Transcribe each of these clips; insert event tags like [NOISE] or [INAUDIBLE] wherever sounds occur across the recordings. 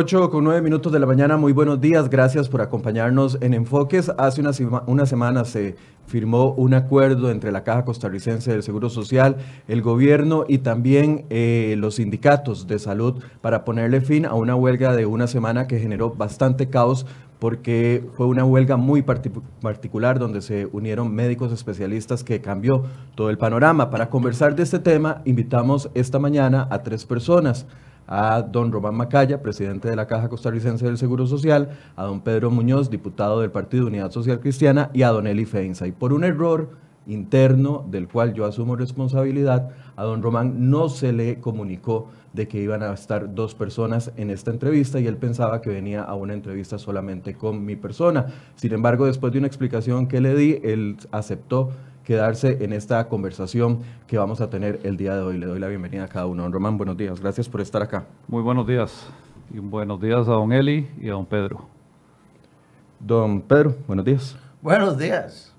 8 con 9 minutos de la mañana, muy buenos días, gracias por acompañarnos en Enfoques. Hace una, una semana se firmó un acuerdo entre la Caja Costarricense del Seguro Social, el gobierno y también eh, los sindicatos de salud para ponerle fin a una huelga de una semana que generó bastante caos porque fue una huelga muy particular donde se unieron médicos especialistas que cambió todo el panorama. Para conversar de este tema, invitamos esta mañana a tres personas a don Román Macaya, presidente de la Caja Costarricense del Seguro Social, a don Pedro Muñoz, diputado del Partido Unidad Social Cristiana, y a don Eli Feinza. Y por un error interno del cual yo asumo responsabilidad, a don Román no se le comunicó de que iban a estar dos personas en esta entrevista y él pensaba que venía a una entrevista solamente con mi persona. Sin embargo, después de una explicación que le di, él aceptó quedarse en esta conversación que vamos a tener el día de hoy. Le doy la bienvenida a cada uno. Don Román, buenos días. Gracias por estar acá. Muy buenos días. Y buenos días a don Eli y a don Pedro. Don Pedro, buenos días. Buenos días.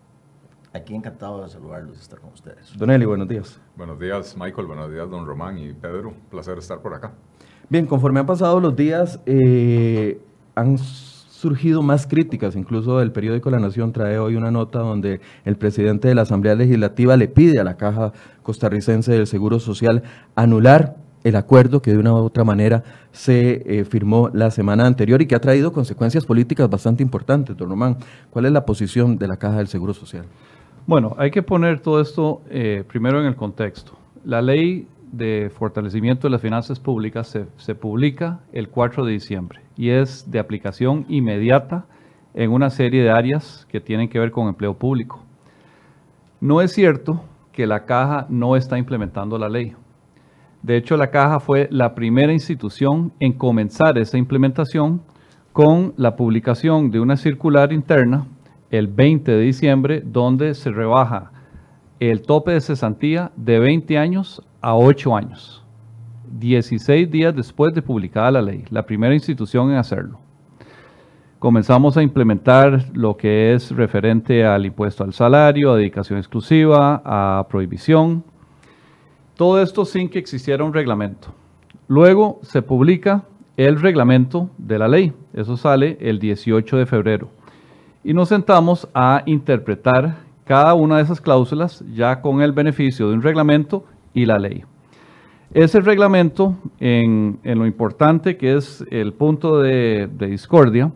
Aquí encantado de saludarlos y estar con ustedes. Don Eli, buenos días. Buenos días, Michael. Buenos días, don Román y Pedro. Placer estar por acá. Bien, conforme han pasado los días, eh, han surgido más críticas, incluso el periódico La Nación trae hoy una nota donde el presidente de la Asamblea Legislativa le pide a la Caja Costarricense del Seguro Social anular el acuerdo que de una u otra manera se eh, firmó la semana anterior y que ha traído consecuencias políticas bastante importantes. Don Román, ¿cuál es la posición de la Caja del Seguro Social? Bueno, hay que poner todo esto eh, primero en el contexto. La ley de fortalecimiento de las finanzas públicas se, se, publica el 4 de diciembre y es de aplicación inmediata en una serie de áreas que tienen que ver con empleo público. No es cierto que la caja no está implementando la ley. De hecho, la caja fue la primera institución en comenzar esa implementación con la publicación de una circular interna el 20 de diciembre donde se rebaja el tope de cesantía de 20 años a 8 años, 16 días después de publicada la ley, la primera institución en hacerlo. Comenzamos a implementar lo que es referente al impuesto al salario, a dedicación exclusiva, a prohibición. Todo esto sin que existiera un reglamento. Luego se publica el reglamento de la ley. Eso sale el 18 de febrero. Y nos sentamos a interpretar cada una de esas cláusulas ya con el beneficio de un reglamento y la ley. Ese reglamento, en, lo importante que es el punto de, discordia,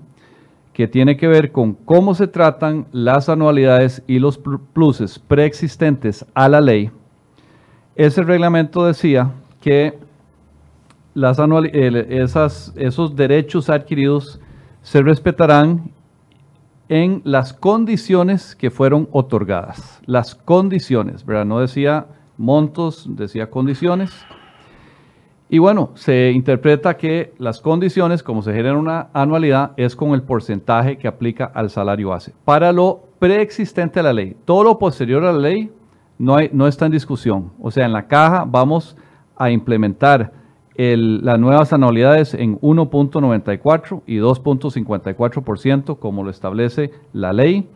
que tiene que ver con cómo se tratan las anualidades y los pluses preexistentes a la ley, ese reglamento decía que las esos derechos adquiridos se respetarán en las condiciones que fueron otorgadas. Las condiciones, ¿verdad? No decía montos, decía condiciones. Y bueno, se interpreta que las condiciones, como se genera una anualidad, es con el porcentaje que aplica al salario base. Para lo preexistente a la ley, todo lo posterior a la ley no, no está en discusión. O sea, en la caja vamos a implementar las nuevas anualidades en 1.94 y 2.54%, como lo establece la ley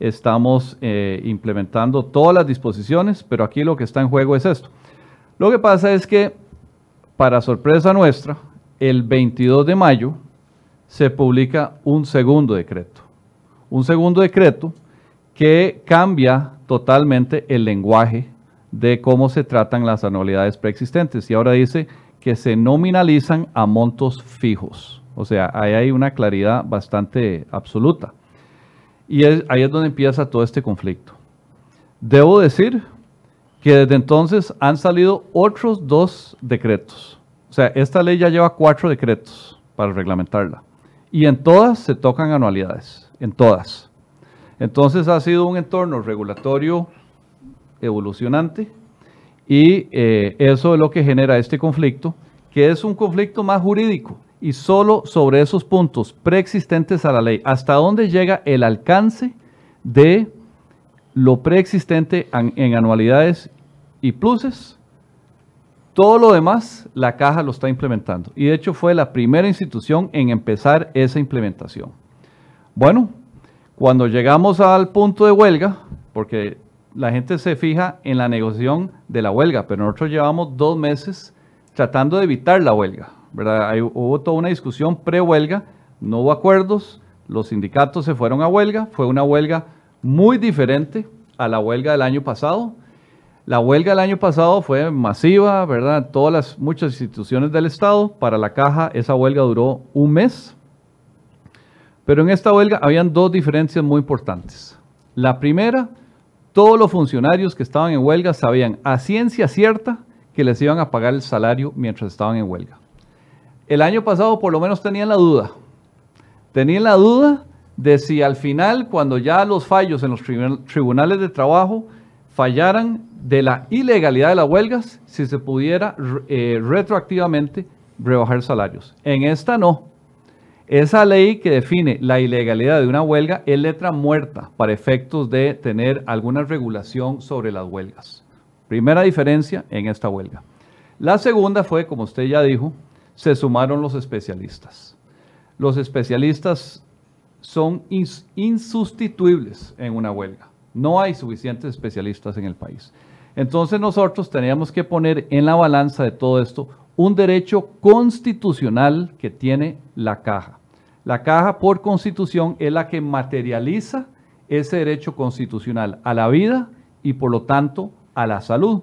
estamos eh, implementando todas las disposiciones, pero aquí lo que está en juego es esto. Lo que pasa es que, para sorpresa nuestra, el 22 de mayo se publica un segundo decreto. Un segundo decreto que cambia totalmente el lenguaje de cómo se tratan las anualidades preexistentes. Y ahora dice que se nominalizan a montos fijos. O sea, ahí hay una claridad bastante absoluta. Y ahí es donde empieza todo este conflicto. Debo decir que desde entonces han salido otros dos decretos. O sea, esta ley ya lleva cuatro decretos para reglamentarla. Y en todas se tocan anualidades, en todas. Entonces ha sido un entorno regulatorio evolucionante y eh, eso es lo que genera este conflicto, que es un conflicto más jurídico y solo sobre esos puntos preexistentes a la ley, hasta dónde llega el alcance de lo preexistente en anualidades y pluses. Todo lo demás, la caja lo está implementando. Y de hecho fue la primera institución en empezar esa implementación. Bueno, cuando llegamos al punto de huelga, porque la gente se fija en la negociación de la huelga, pero nosotros llevamos dos meses tratando de evitar la huelga. Hubo toda una discusión pre-huelga, no hubo acuerdos, los sindicatos se fueron a huelga, fue una huelga muy diferente a la huelga del año pasado. La huelga del año pasado fue masiva, ¿verdad? Todas las, muchas instituciones del Estado. Para la caja, esa huelga duró un mes. Pero en esta huelga habían dos diferencias muy importantes. La primera, todos los funcionarios que estaban en huelga sabían a ciencia cierta que les iban a pagar el salario mientras estaban en huelga. El año pasado por lo menos tenían la duda. Tenían la duda de si al final, cuando ya los fallos en los tribunal- tribunales de trabajo fallaran de la ilegalidad de las huelgas, si se pudiera eh, retroactivamente rebajar salarios. En esta no. Esa ley que define la ilegalidad de una huelga es letra muerta para efectos de tener alguna regulación sobre las huelgas. Primera diferencia en esta huelga. La segunda fue, como usted ya dijo, se sumaron los especialistas. Los especialistas son ins- insustituibles en una huelga. No hay suficientes especialistas en el país. Entonces nosotros teníamos que poner en la balanza de todo esto un derecho constitucional que tiene la caja. La caja por constitución es la que materializa ese derecho constitucional a la vida y por lo tanto a la salud.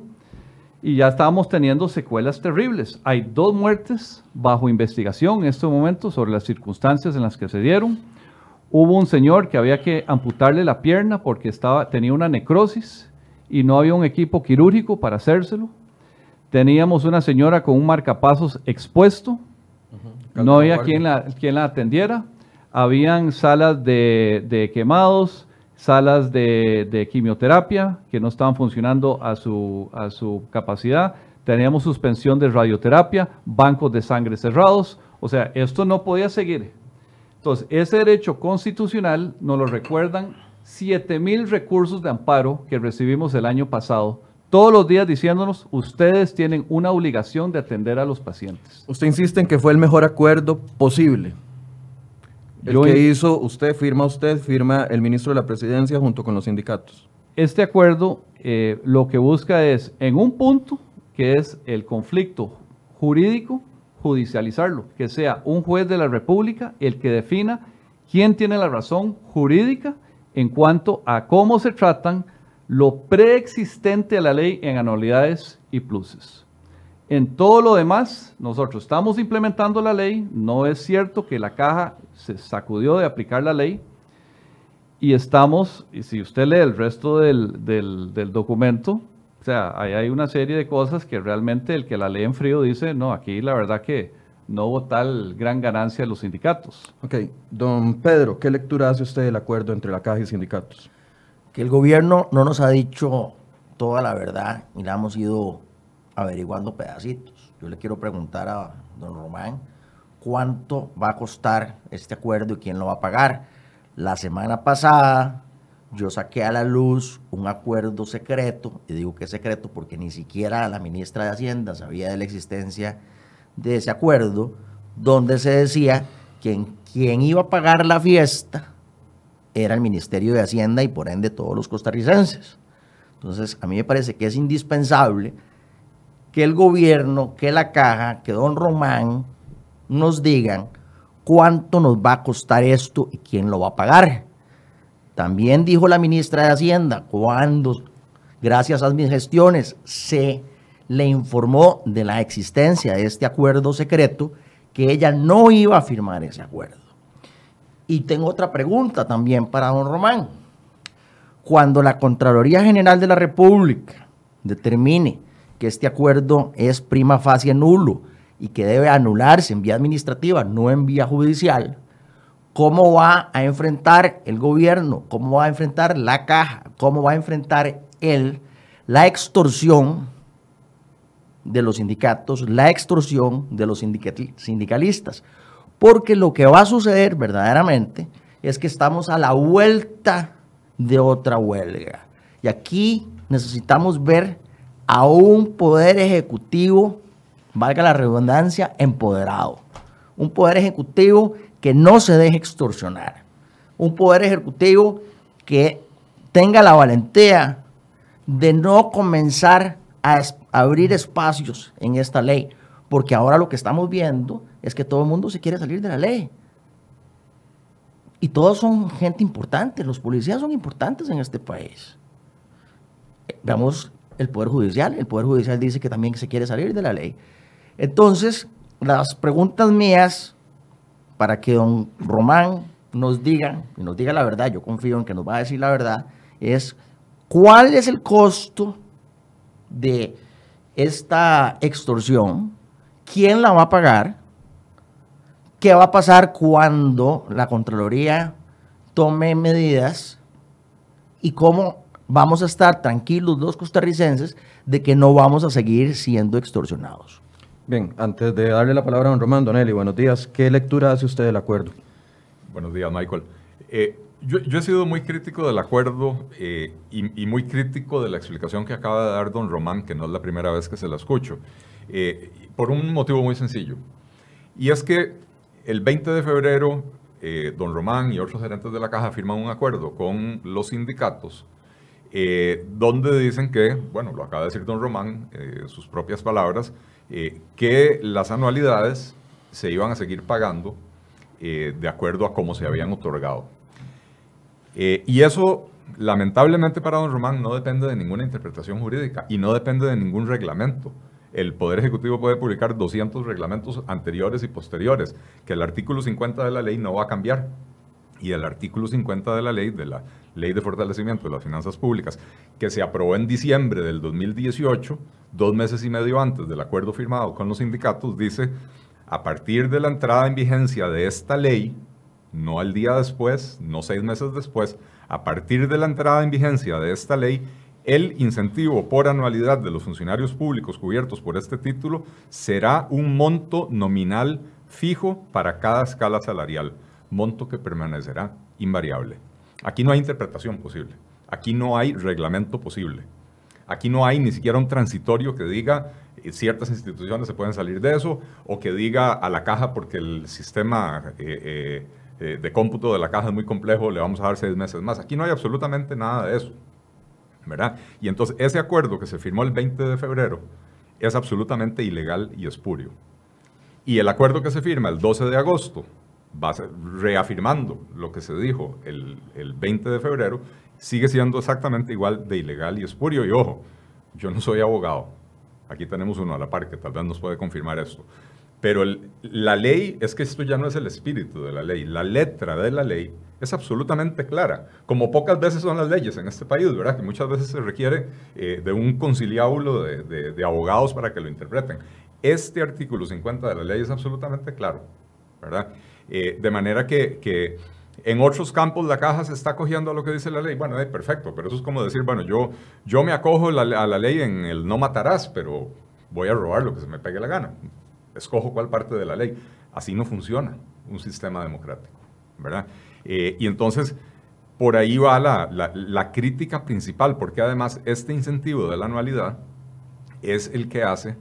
Y ya estábamos teniendo secuelas terribles. Hay dos muertes bajo investigación en este momento sobre las circunstancias en las que se dieron. Hubo un señor que había que amputarle la pierna porque estaba, tenía una necrosis y no había un equipo quirúrgico para hacérselo. Teníamos una señora con un marcapasos expuesto. No había quien la, quien la atendiera. Habían salas de, de quemados, salas de, quimioterapia que no estaban funcionando a su, a su capacidad. Teníamos suspensión de radioterapia, bancos de sangre cerrados. O sea, esto no podía seguir. Entonces, ese derecho constitucional nos lo recuerdan 7 mil recursos de amparo que recibimos el año pasado, todos los días diciéndonos, ustedes tienen una obligación de atender a los pacientes. Usted insiste en que fue el mejor acuerdo posible. El Yo que hizo usted, firma usted, firma el ministro de la presidencia junto con los sindicatos. Este acuerdo eh, lo que busca es, en un punto, que es el conflicto jurídico, judicializarlo, que sea un juez de la República el que defina quién tiene la razón jurídica en cuanto a cómo se tratan lo preexistente a la ley en anualidades y pluses. En todo lo demás, nosotros estamos implementando la ley, no es cierto que la caja se sacudió de aplicar la ley, y estamos, y si usted lee el resto del, del- del documento, o sea, ahí hay una serie de cosas que realmente el que la lee en frío dice, no, aquí la verdad que no hubo tal gran ganancia de los sindicatos. Ok, don Pedro, ¿qué lectura hace usted del acuerdo entre la caja y sindicatos? que el gobierno no nos ha dicho toda la verdad y la hemos ido averiguando pedacitos. Yo le quiero preguntar a don Román cuánto va a costar este acuerdo y quién lo va a pagar. La semana pasada yo saqué a la luz un acuerdo secreto, y digo que es secreto porque ni siquiera la ministra de Hacienda sabía de la existencia de ese acuerdo, donde se decía que quien iba a pagar la fiesta era el Ministerio de Hacienda y por ende todos los costarricenses. Entonces, a mí me parece que es indispensable que el gobierno, que la caja, que don Román nos digan cuánto nos va a costar esto y quién lo va a pagar. También dijo la ministra de Hacienda cuando, gracias a mis gestiones, se le informó de la existencia de este acuerdo secreto, que ella no iba a firmar ese acuerdo. Y tengo otra pregunta también para don Román. Cuando la Contraloría General de la República determine que este acuerdo es prima facie nulo y que debe anularse en vía administrativa, no en vía judicial, ¿cómo va a enfrentar el gobierno? ¿Cómo va a enfrentar la caja? ¿Cómo va a enfrentar él la extorsión de los sindicatos, la extorsión de los sindicalistas? Porque lo que va a suceder verdaderamente es que estamos a la vuelta de otra huelga. Y aquí necesitamos ver a un poder ejecutivo, valga la redundancia, empoderado. Un poder ejecutivo que no se deje extorsionar. Un poder ejecutivo que tenga la valentía de no comenzar a abrir espacios en esta ley, porque ahora lo que estamos viendo es que todo el mundo se quiere salir de la ley. Y todos son gente importante, los policías son importantes en este país. Veamos el Poder Judicial, el Poder Judicial dice que también se quiere salir de la ley. Entonces, las preguntas mías para que don Román nos diga, y nos diga la verdad, yo confío en que nos va a decir la verdad, es cuál es el costo de esta extorsión, quién la va a pagar, qué va a pasar cuando la Contraloría tome medidas y cómo vamos a estar tranquilos los costarricenses de que no vamos a seguir siendo extorsionados. Bien, antes de darle la palabra a don Román, don Eli, buenos días. ¿Qué lectura hace usted del acuerdo? Buenos días, Michael. Eh, yo, he sido muy crítico del acuerdo eh, y, muy crítico de la explicación que acaba de dar don Román, que no es la primera vez que se la escucho, eh, por un motivo muy sencillo. Y es que el 20 de febrero, don Román y otros gerentes de la caja firman un acuerdo con los sindicatos donde dicen que, bueno, lo acaba de decir don Román, sus propias palabras, que las anualidades se iban a seguir pagando eh, de acuerdo a cómo se habían otorgado. Eh, y eso, lamentablemente para don Román, no depende de ninguna interpretación jurídica y no depende de ningún reglamento. El Poder Ejecutivo puede publicar 200 reglamentos anteriores y posteriores, que el artículo 50 de la ley no va a cambiar. Y el artículo 50 de la ley, de la Ley de Fortalecimiento de las Finanzas Públicas, que se aprobó en diciembre del 2018, dos meses y medio antes del acuerdo firmado con los sindicatos, dice a partir de la entrada en vigencia de esta ley, no al día después, no seis meses después, a partir de la entrada en vigencia de esta ley, el incentivo por anualidad de los funcionarios públicos cubiertos por este título será un monto nominal fijo para cada escala salarial, monto que permanecerá invariable. Aquí no hay interpretación posible, aquí no hay reglamento posible, aquí no hay ni siquiera un transitorio que diga ciertas instituciones se pueden salir de eso, o que diga a la caja porque el sistema eh, eh, eh, de cómputo de la caja es muy complejo, le vamos a dar seis meses más. Aquí no hay absolutamente nada de eso. ¿verdad? Y entonces ese acuerdo que se firmó el 20 de febrero es absolutamente ilegal y espurio. Y el acuerdo que se firma el 12 de agosto, va reafirmando lo que se dijo el, el 20 de febrero, sigue siendo exactamente igual de ilegal y espurio. Y ojo, yo no soy abogado, Aquí tenemos uno a la par que tal vez nos puede confirmar esto. Pero la ley, es que esto ya no es el espíritu de la ley, la letra de la ley es absolutamente clara, como pocas veces son las leyes en este país, ¿verdad? Que muchas veces se requiere eh, de un conciliábulo de, abogados para que lo interpreten. Este artículo 50 de la ley es absolutamente claro, ¿verdad? Eh, de manera que, que en otros campos la caja se está acogiendo a lo que dice la ley. Bueno, eh, perfecto, pero eso es como decir, bueno, yo, yo me acojo a la ley en el no matarás, pero voy a robar lo que se me pegue la gana. Escojo cuál parte de la ley. Así no funciona un sistema democrático, ¿verdad? Eh, y entonces, por ahí va la, la crítica principal, porque además este incentivo de la anualidad es el que hace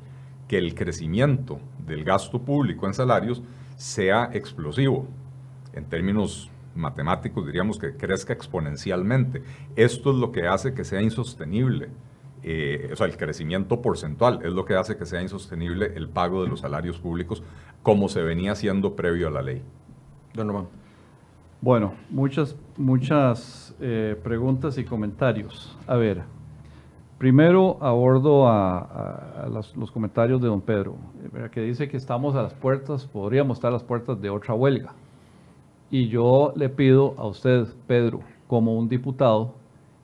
que el crecimiento del gasto público en salarios sea explosivo en términos matemáticos diríamos que crezca exponencialmente. Esto es lo que hace que sea insostenible. Eh, o sea, el crecimiento porcentual es lo que hace que sea insostenible el pago de los salarios públicos como se venía haciendo previo a la ley. Don Román. Bueno, muchas, muchas eh, preguntas y comentarios. A ver, primero abordo a, los, comentarios de don Pedro, que dice que estamos a las puertas, podríamos estar a las puertas de otra huelga. Y yo le pido a usted, Pedro, como un diputado,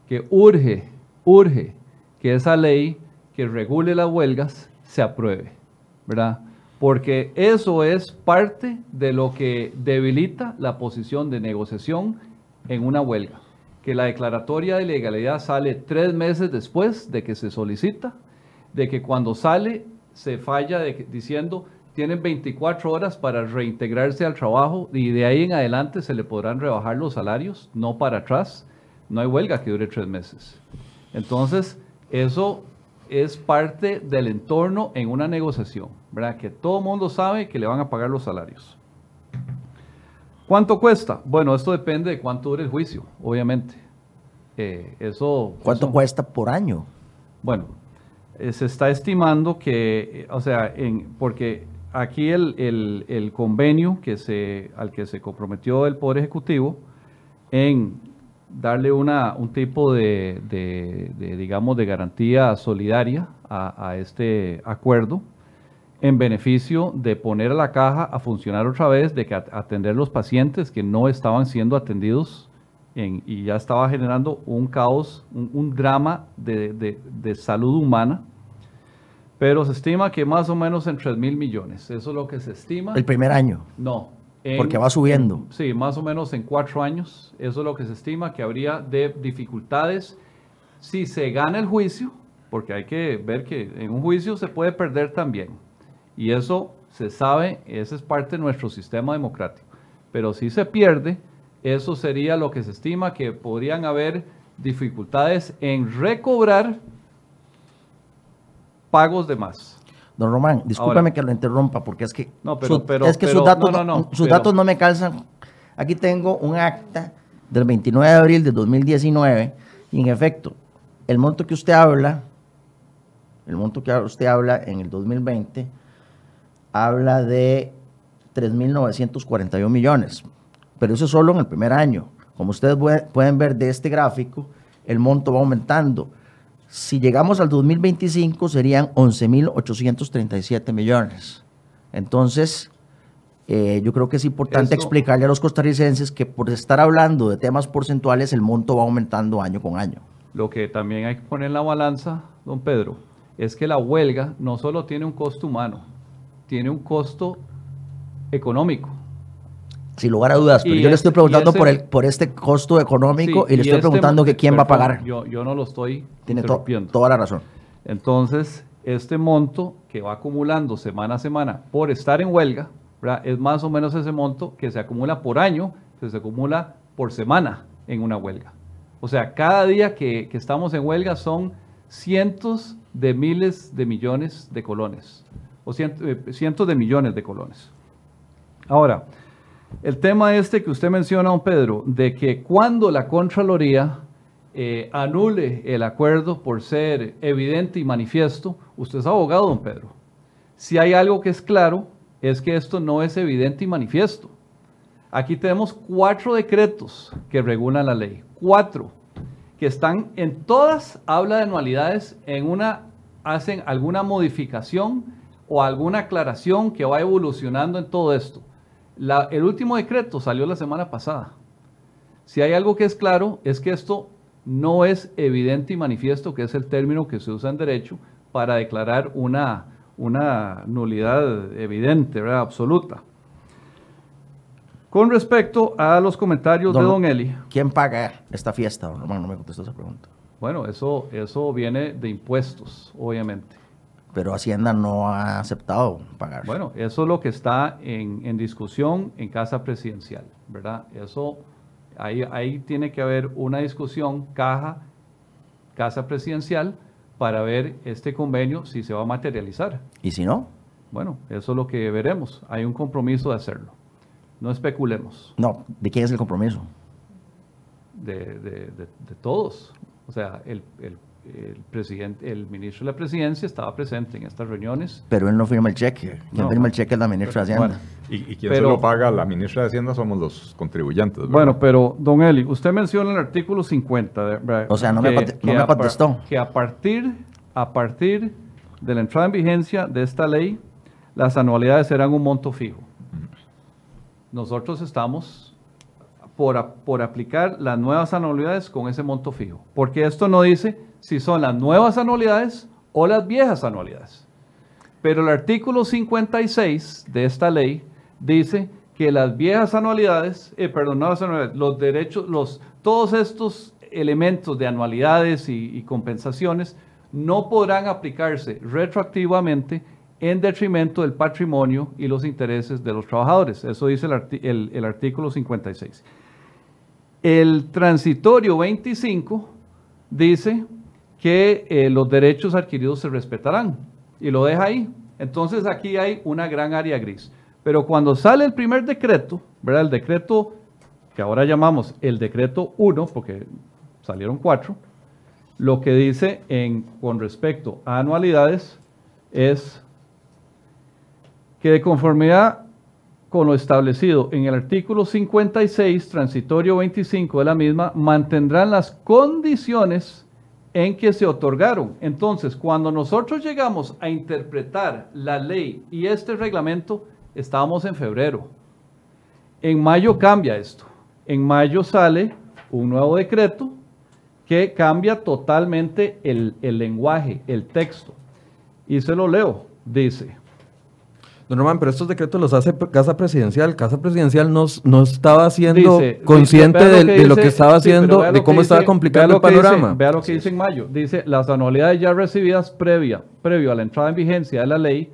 que urge, urge que esa ley que regule las huelgas se apruebe, ¿verdad? Porque eso es parte de lo que debilita la posición de negociación en una huelga. Que la declaratoria de legalidad sale tres meses después de que se solicita, de que cuando sale se falla diciendo tienen 24 horas para reintegrarse al trabajo y de ahí en adelante se le podrán rebajar los salarios, no para atrás. No hay huelga que dure tres meses. Entonces, eso es parte del entorno en una negociación, ¿verdad? Que todo el mundo sabe que le van a pagar los salarios. ¿Cuánto cuesta? Bueno, esto depende de cuánto dure el juicio, obviamente. Eh, eso, ¿Cuánto cuesta por año? Bueno, eh, se está estimando que, eh, o sea, en, porque aquí el, el- el convenio que se, al que se comprometió el Poder Ejecutivo en darle una, un tipo de, de- de, digamos, de garantía solidaria a, a este acuerdo en beneficio de poner a la caja a funcionar otra vez, de que at- atender los pacientes que no estaban siendo atendidos en- y ya estaba generando un caos, un, un drama de, de- de salud humana. Pero se estima que más o menos en 3 mil millones. Eso es lo que se estima. El primer año. No. en- Porque va subiendo. en- sí, más o menos en cuatro años. Eso es lo que se estima que habría de dificultades si se gana el juicio, porque hay que ver que en un juicio se puede perder también. Y eso se sabe, ese es parte de nuestro sistema democrático. Pero si se pierde, eso sería lo que se estima que podrían haber dificultades en recobrar pagos de más. Don Román, discúlpeme Ahora. que lo interrumpa porque es que, No, pero- su- pero- es que pero- sus, datos, no, no, sus datos no me calzan. Aquí tengo un acta del 29 de abril de 2019 y en efecto, el monto que usted habla, el monto que usted habla en el 2020, habla de 3.941 millones, pero eso es solo en el primer año. Como ustedes pue- pueden ver de este gráfico, el monto va aumentando. Si llegamos al 2025 serían 11.837 millones. Entonces, eh, yo creo que es importante explicarle a los costarricenses que por estar hablando de temas porcentuales, el monto va aumentando año con año. Lo que también hay que poner en la balanza, don Pedro, es que la huelga no solo tiene un costo humano, tiene un costo económico. Sin lugar a dudas, pero Y yo le es- estoy preguntando ese- por, el, por este costo económico Sí, y le estoy este preguntando que quién va a pagar. Yo, yo no lo estoy Tiene to- toda la razón. Entonces, este monto que va acumulando semana a semana por estar en huelga, ¿verdad? es más o menos ese monto que se acumula por año, que se acumula por semana en una huelga. O sea, cada día que, que estamos en huelga son cientos de miles de millones de colones, o cient- eh, cientos de millones de colones. Ahora, el tema este que usted menciona, don Pedro, de que cuando la Contraloría eh, anule el acuerdo por ser evidente y manifiesto, usted es abogado, don Pedro. Si hay algo que es claro, es que esto no es evidente y manifiesto. Aquí tenemos cuatro decretos que regulan la ley. Cuatro. Que están en todas, habla de anualidades, en una hacen alguna modificación o alguna aclaración que va evolucionando en todo esto. La- el último decreto salió la semana pasada. Si hay algo que es claro, es que esto no es evidente y manifiesto, que es el término que se usa en derecho para declarar una, una nulidad evidente, ¿verdad? absoluta. Con respecto a los comentarios de Don Eli, ¿Quién paga esta fiesta? Don Román, no me contestó esa pregunta. bueno, eso, eso viene de impuestos, obviamente. Pero Hacienda no ha aceptado pagar. Bueno, eso es lo que está en, en discusión en Casa Presidencial, ¿verdad? Eso, ahí, ahí tiene que haber una discusión caja, Casa Presidencial, para ver este convenio si se va a materializar. ¿Y si no? Bueno, eso es lo que veremos. Hay un compromiso de hacerlo. No especulemos No. ¿De quién es el compromiso? de, de- de- de todos. O sea, el, el- el presidente, el ministro de la presidencia estaba presente en estas reuniones. Pero él no firma el cheque. Quien No. firma el cheque es la ministra de Hacienda. Bueno, Y, y quien Pero- se lo paga, la ministra de Hacienda, somos los contribuyentes. ¿verdad? Bueno, pero, don Eli, usted menciona el artículo 50. de- ¿verdad? O sea, no me conte- no me contestó. Que a partir, a partir de la entrada en vigencia de esta ley, las anualidades serán un monto fijo. Nosotros estamos por, por aplicar las nuevas anualidades con ese monto fijo. Porque esto no dice si son las nuevas anualidades o las viejas anualidades. Pero el artículo 56 de esta ley dice que las viejas anualidades, eh, perdón, no las anualidades, los derechos, los, todos estos elementos de anualidades y, compensaciones no podrán aplicarse retroactivamente en detrimento del patrimonio y los intereses de los trabajadores. Eso dice el- el artículo 56. El transitorio 25 dice que eh, los derechos adquiridos se respetarán y lo deja ahí. Entonces aquí hay una gran área gris. Pero cuando sale el primer decreto, ¿verdad? El decreto que ahora llamamos el decreto 1, porque salieron cuatro, Lo que dice en, con respecto a anualidades es que de conformidad con lo establecido en el artículo 56, transitorio 25 de la misma, mantendrán las condiciones en que se otorgaron. Entonces, cuando nosotros llegamos a interpretar la ley y este reglamento, estábamos en febrero. En mayo cambia esto. En mayo sale un nuevo decreto que cambia totalmente el, el lenguaje, el texto. Y se lo leo. Dice, Don Román, pero estos decretos los hace Casa Presidencial. Casa Presidencial no, no estaba siendo Dice, consciente dice, de, lo que de lo dice- que estaba haciendo, de cómo estaba vea el panorama. vea lo que dice en mayo. Dice, las anualidades ya recibidas previa, previo a la entrada en vigencia de la ley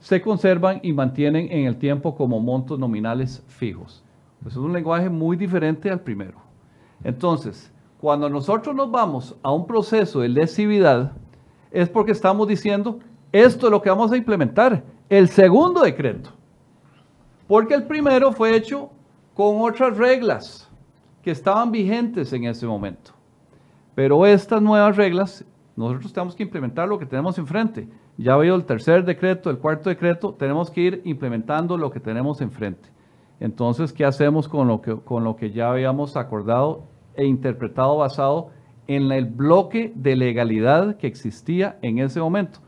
se conservan y mantienen en el tiempo como montos nominales fijos. Eso es un lenguaje muy diferente al primero. Entonces, cuando nosotros nos vamos a un proceso de lesividad, es porque estamos diciendo, esto es lo que vamos a implementar, el segundo decreto. Porque el primero fue hecho con otras reglas que estaban vigentes en ese momento. Pero estas nuevas reglas, nosotros tenemos que implementar lo que tenemos enfrente. Ya veo el tercer decreto, el cuarto decreto, tenemos que ir implementando lo que tenemos enfrente. Entonces, ¿qué hacemos con lo que, con lo que ya habíamos acordado e interpretado basado en el bloque de legalidad que existía en ese momento?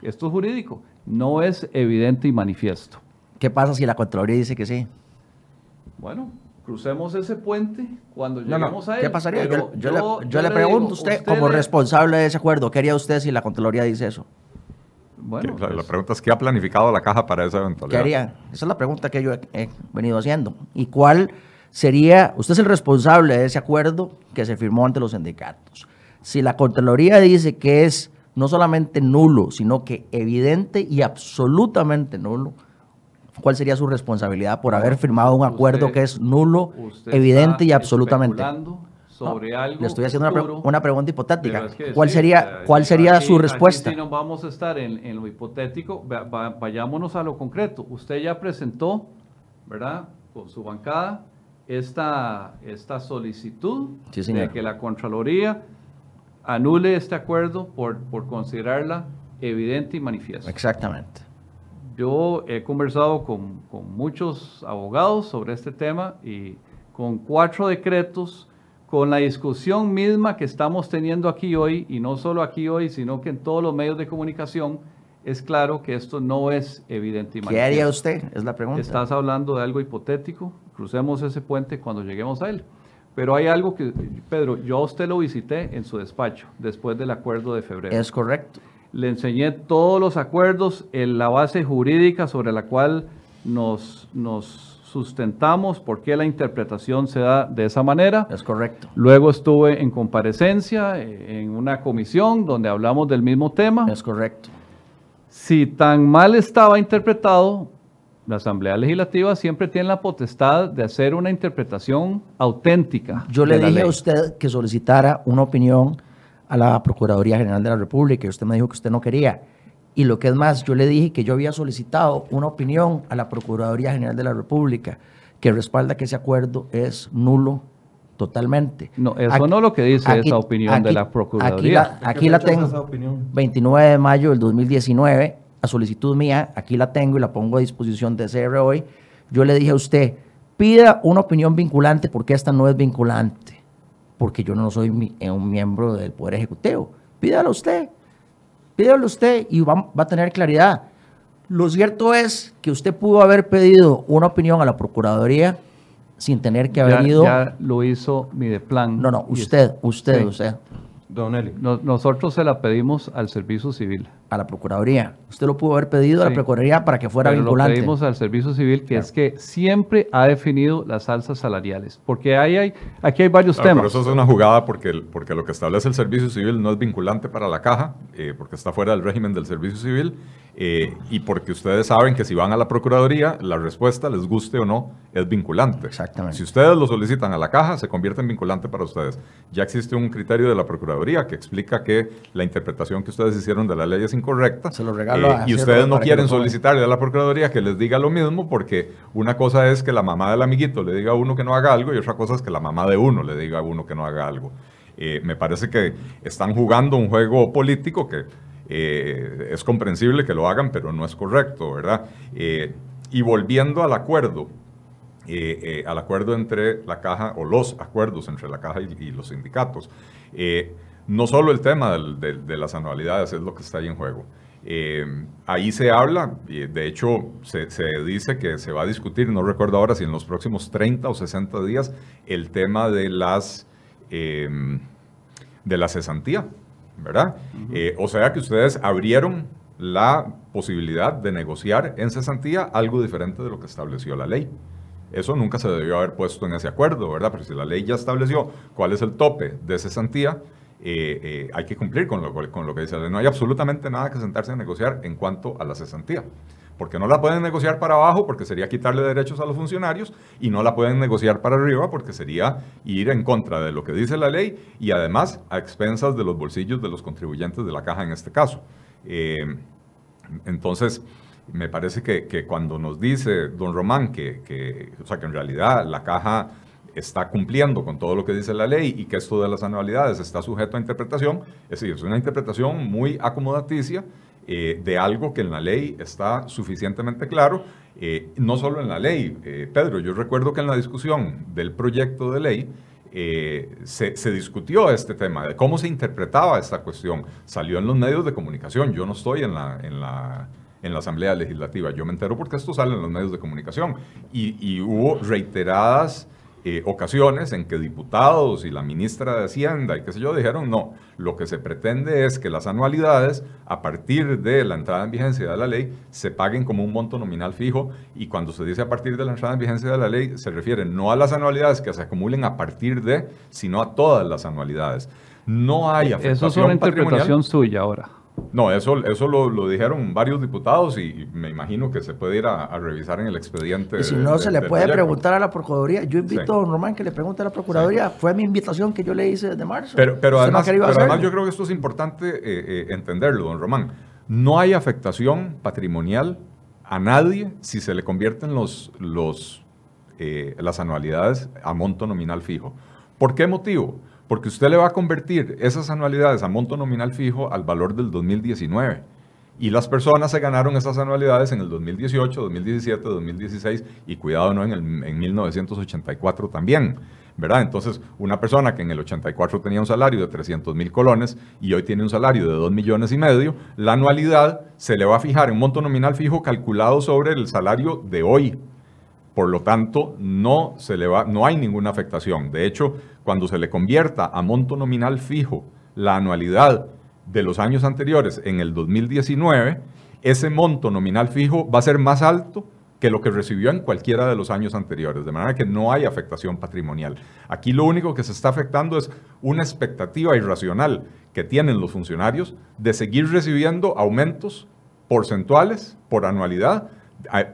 Esto es jurídico, no es evidente y manifiesto. ¿Qué pasa si la Contraloría dice que sí? Bueno, crucemos ese puente cuando No, lleguemos no. a él. ¿Qué pasaría? Yo, yo le, yo- yo yo le le pregunto digo, a usted, usted como le- responsable de ese acuerdo, ¿qué haría usted si la Contraloría dice eso? Bueno, la, la pues, pregunta es, ¿qué ha planificado la caja para esa ¿Qué eventualidad? haría? Esa es la pregunta que yo he, he venido haciendo. ¿Y cuál sería, usted es el responsable de ese acuerdo que se firmó ante los sindicatos? Si la Contraloría dice que es no solamente nulo, sino que evidente y absolutamente nulo, ¿cuál sería su responsabilidad por haber firmado un acuerdo usted- que es nulo, evidente y absolutamente? especulando sobre No, algo le estoy haciendo una, pre- una pregunta hipotética. pero es que ¿Cuál sí, sería, cuál sería aquí- su respuesta? sí nos vamos a estar en, en lo hipotético, Va- va- vayámonos a lo concreto. Usted ya presentó, ¿verdad? Con su bancada esta, esta solicitud Sí, de que la Contraloría anule este acuerdo por, por considerarla evidente y manifiesta. Exactamente. Yo he conversado con, con muchos abogados sobre este tema y con cuatro decretos, con la discusión misma que estamos teniendo aquí hoy, y no solo aquí hoy, sino que en todos los medios de comunicación, es claro que esto no es evidente y ¿Qué haría manifiesto. usted? Es la pregunta. Estás hablando de algo hipotético, crucemos ese puente cuando lleguemos a él. Pero hay algo que, Pedro, yo a usted lo visité en su despacho después del acuerdo de febrero. Es correcto. Le enseñé todos los acuerdos, en la base jurídica sobre la cual nos, nos sustentamos, por qué la interpretación se da de esa manera. Es correcto. Luego estuve en comparecencia eh, en una comisión donde hablamos del mismo tema. Es correcto. Si tan mal estaba interpretado, la Asamblea Legislativa siempre tiene la potestad de hacer una interpretación auténtica. Yo le de la dije ley. a usted que solicitara una opinión a la Procuraduría General de la República y usted me dijo que usted no quería. Y lo que es más, yo le dije que yo había solicitado una opinión a la Procuraduría General de la República que respalda que ese acuerdo es nulo totalmente. No, eso no es lo que dice esa opinión de la Procuraduría. Aquí la, aquí la tengo. 29 de mayo del 2019, a solicitud mía, aquí la tengo y la pongo a disposición de CR hoy. Yo le dije a usted, pida una opinión vinculante porque esta no es vinculante, porque yo no soy mi- eh, un miembro del Poder Ejecutivo. Pídalo usted, pídalo usted y va, va a tener claridad. Lo cierto es que usted pudo haber pedido una opinión a la Procuraduría sin tener que haber ya, ido. ya lo hizo Mideplan. no, no, usted, usted, Sí. usted. Don Eli. No- nosotros se la pedimos al Servicio Civil. A la Procuraduría. Usted lo pudo haber pedido a la Procuraduría para que fuera pero vinculante. lo pedimos al Servicio Civil, que es que siempre ha definido las alzas salariales. Porque ahí hay, aquí hay varios Claro, temas. pero eso es una jugada porque, porque lo que establece el servicio civil no es vinculante para la caja, eh, porque está fuera del régimen del servicio civil, eh, y porque ustedes saben que si van a la Procuraduría, la respuesta, les guste o no, es vinculante. Exactamente. Si ustedes lo solicitan a la caja, se convierte en vinculante para ustedes. Ya existe un criterio de la Procuraduría que explica que la interpretación que ustedes hicieron de la ley es incorrecta. Se lo regalo eh, a y ustedes no quieren solicitarle a la Procuraduría que les diga lo mismo, porque una cosa es que la mamá del amiguito le diga a uno que no haga algo y otra cosa es que la mamá de uno le diga a uno que no haga algo. Eh, me parece que están jugando un juego político que eh, es comprensible que lo hagan, pero no es correcto, ¿verdad? Eh, y volviendo al acuerdo, al acuerdo entre la caja, o los acuerdos entre la caja y, los sindicatos, no solo el tema de, las anualidades es lo que está ahí en juego. ahí se habla, de hecho se, se, dice que se va a discutir, no recuerdo ahora si en los próximos 30 o 60 días, el tema de las Em, de la cesantía, ¿verdad? Eh, o sea que ustedes abrieron la posibilidad de negociar en cesantía algo diferente de lo que estableció la ley. Eso nunca se debió haber puesto en ese acuerdo, ¿verdad? Pero si la ley ya estableció cuál es el tope de cesantía, eh, eh, hay que cumplir con lo, con lo que dice. No hay absolutamente nada que sentarse a negociar en cuanto a la cesantía porque no la pueden negociar para abajo porque sería quitarle derechos a los funcionarios y no la pueden negociar para arriba porque sería ir en contra de lo que dice la ley y además a expensas de los bolsillos de los contribuyentes de la caja en este caso. Eh, entonces, me parece que, cuando nos dice don Román que, o sea, que en realidad la caja está cumpliendo con todo lo que dice la ley y que esto de las anualidades está sujeto a interpretación, es decir, es una interpretación muy acomodaticia eh, de algo que en la ley está suficientemente claro, eh, no solo en la ley. Eh, Pedro, yo recuerdo que en la discusión del proyecto de ley se, discutió este tema de cómo se interpretaba esta cuestión. Salió en los medios de comunicación, yo no estoy en la... En la en la Asamblea Legislativa. Yo me entero porque esto sale en los medios de comunicación. Y, y hubo reiteradas eh, ocasiones en que diputados y la ministra de Hacienda y qué sé yo dijeron, no, lo que se pretende es que las anualidades, a partir de la entrada en vigencia de la ley, se paguen como un monto nominal fijo y cuando se dice a partir de la entrada en vigencia de la ley, se refiere no a las anualidades que se acumulen a partir de, sino a todas las anualidades. No hay afectación Eso es una interpretación suya ahora. No, eso, eso lo, dijeron varios diputados y me imagino que se puede ir a, revisar en el expediente. Y si no, se le puede preguntar a la Procuraduría. Yo invito a don Román que le pregunte a la Procuraduría. Fue mi invitación que yo le hice desde marzo. Pero, pero, además, yo creo que esto es importante eh, eh, entenderlo, don Román. No hay afectación patrimonial a nadie si se le convierten los, los, eh, las anualidades a monto nominal fijo. ¿Por qué motivo? Porque usted le va a convertir esas anualidades a monto nominal fijo al valor del 2019. Y las personas se ganaron esas anualidades en el 2018, 2017, 2016 y cuidado, ¿no? En, el, en 1984 también. ¿verdad? Entonces, una persona que en el 84 tenía un salario de 300 mil colones y hoy tiene un salario de 2 millones y medio, la anualidad se le va a fijar en monto nominal fijo calculado sobre el salario de hoy, por lo tanto, no, se le va, no hay ninguna afectación. De hecho, cuando se le convierta a monto nominal fijo la anualidad de los años anteriores en el 2019, ese monto nominal fijo va a ser más alto que lo que recibió en cualquiera de los años anteriores, de manera que no hay afectación patrimonial. Aquí lo único que se está afectando es una expectativa irracional que tienen los funcionarios de seguir recibiendo aumentos porcentuales por anualidad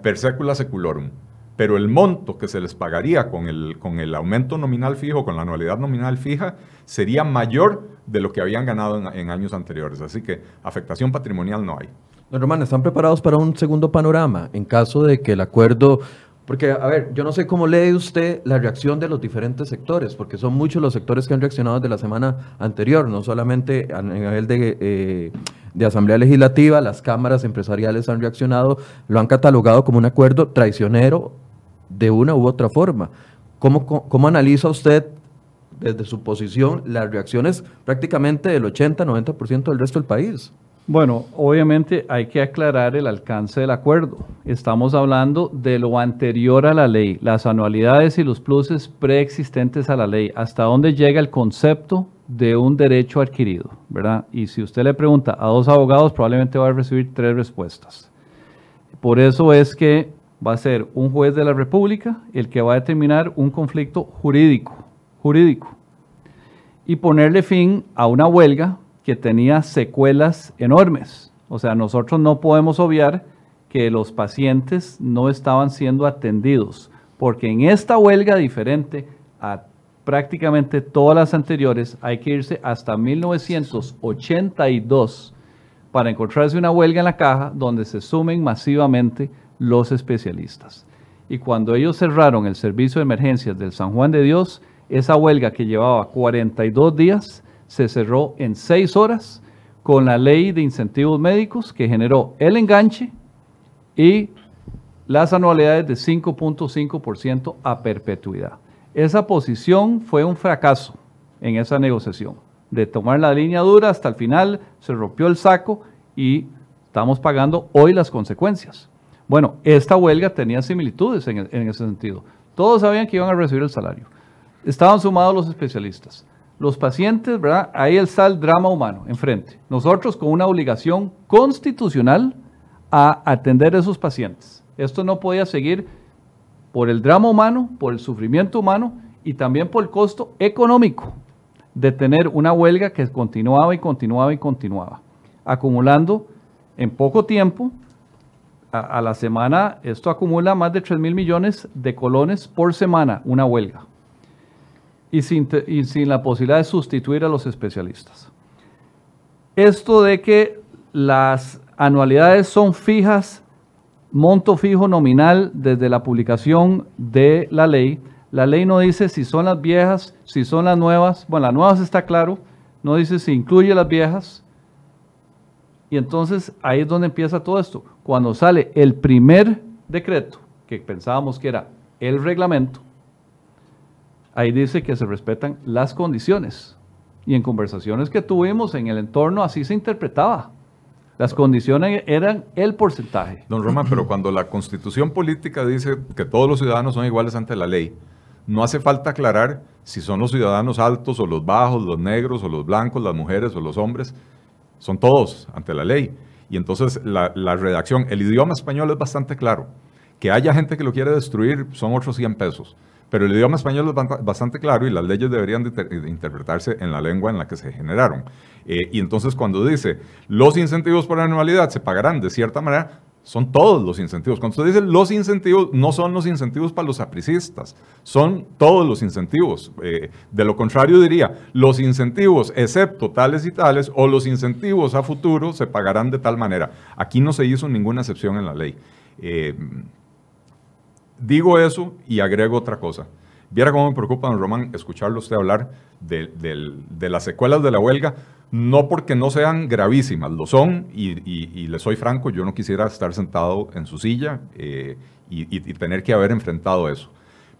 per secula seculorum pero el monto que se les pagaría con el, con el aumento nominal fijo, con la anualidad nominal fija, sería mayor de lo que habían ganado en, años anteriores. Así que afectación patrimonial no hay. Don Román, ¿están preparados para un segundo panorama en caso de que el acuerdo... Porque, a ver, yo no sé cómo lee usted la reacción de los diferentes sectores, porque son muchos los sectores que han reaccionado desde la semana anterior, no solamente a nivel de, eh, de Asamblea Legislativa, las cámaras empresariales han reaccionado, lo han catalogado como un acuerdo traicionero de una u otra forma. ¿Cómo, cómo analiza usted desde su posición las reacciones prácticamente del 80-90% del resto del país? Bueno, obviamente hay que aclarar el alcance del acuerdo. Estamos hablando de lo anterior a la ley, las anualidades y los pluses preexistentes a la ley, hasta dónde llega el concepto de un derecho adquirido, ¿verdad? Y si usted le pregunta a dos abogados, probablemente va a recibir tres respuestas. Por eso es que va a ser un juez de la República el que va a determinar un conflicto jurídico, jurídico y ponerle fin a una huelga que tenía secuelas enormes. O sea, nosotros no podemos obviar que los pacientes no estaban siendo atendidos, porque en esta huelga diferente a prácticamente todas las anteriores, hay que irse hasta 1982 para encontrarse una huelga en la caja donde se sumen masivamente los especialistas. Y cuando ellos cerraron el servicio de emergencias del San Juan de Dios, Esa huelga que llevaba 42 días se cerró en 6 horas con la ley de incentivos médicos que generó el enganche y las anualidades de 5.5% a perpetuidad. Esa posición fue un fracaso en esa negociación. De tomar la línea dura hasta el final, se rompió el saco y estamos pagando hoy las consecuencias. Bueno, esta huelga tenía similitudes en, ese sentido. Todos sabían que iban a recibir el salario. Estaban sumados los especialistas. Los pacientes, ¿verdad? Ahí está el drama humano enfrente. Nosotros con una obligación constitucional a atender a esos pacientes. Esto no podía seguir por el drama humano, por el sufrimiento humano y también por el costo económico de tener una huelga que continuaba y continuaba y continuaba, acumulando en poco tiempo, a, la semana, esto acumula más de 3 mil millones de colones por semana, una huelga, y sin, y sin la posibilidad de sustituir a los especialistas. Esto de que las anualidades son fijas monto fijo nominal desde la publicación de la ley. La ley no dice si son las viejas, si son las nuevas. Bueno, las nuevas está claro. No dice si incluye las viejas. Y entonces ahí es donde empieza todo esto. Cuando sale el primer decreto, que pensábamos que era el reglamento, ahí dice que se respetan las condiciones. Y en conversaciones que tuvimos en el entorno así se interpretaba. Las condiciones eran el porcentaje. Don Román, pero cuando la constitución política dice que todos los ciudadanos son iguales ante la ley, no hace falta aclarar si son los ciudadanos altos o los bajos, los negros o los blancos, las mujeres o los hombres. Son todos ante la ley. Y entonces la, redacción, el idioma español es bastante claro. Que haya gente que lo quiere destruir son otros 100 pesos. Pero el idioma español es bastante claro y las leyes deberían de interpretarse en la lengua en la que se generaron. Eh, y entonces cuando dice los incentivos por anualidad se pagarán de cierta manera, son todos los incentivos. Cuando usted dice los incentivos, no son los incentivos para los apricistas, son todos los incentivos. Eh, de lo contrario diría, los incentivos, excepto tales y tales, o los incentivos a futuro se pagarán de tal manera. Aquí no se hizo ninguna excepción en la ley. Eh, Digo eso y agrego otra cosa. Viera cómo me preocupa, don Román, escucharlo usted hablar de, las secuelas de la huelga, no porque no sean gravísimas, lo son, y, le soy franco, yo no quisiera estar sentado en su silla eh, y, tener que haber enfrentado eso.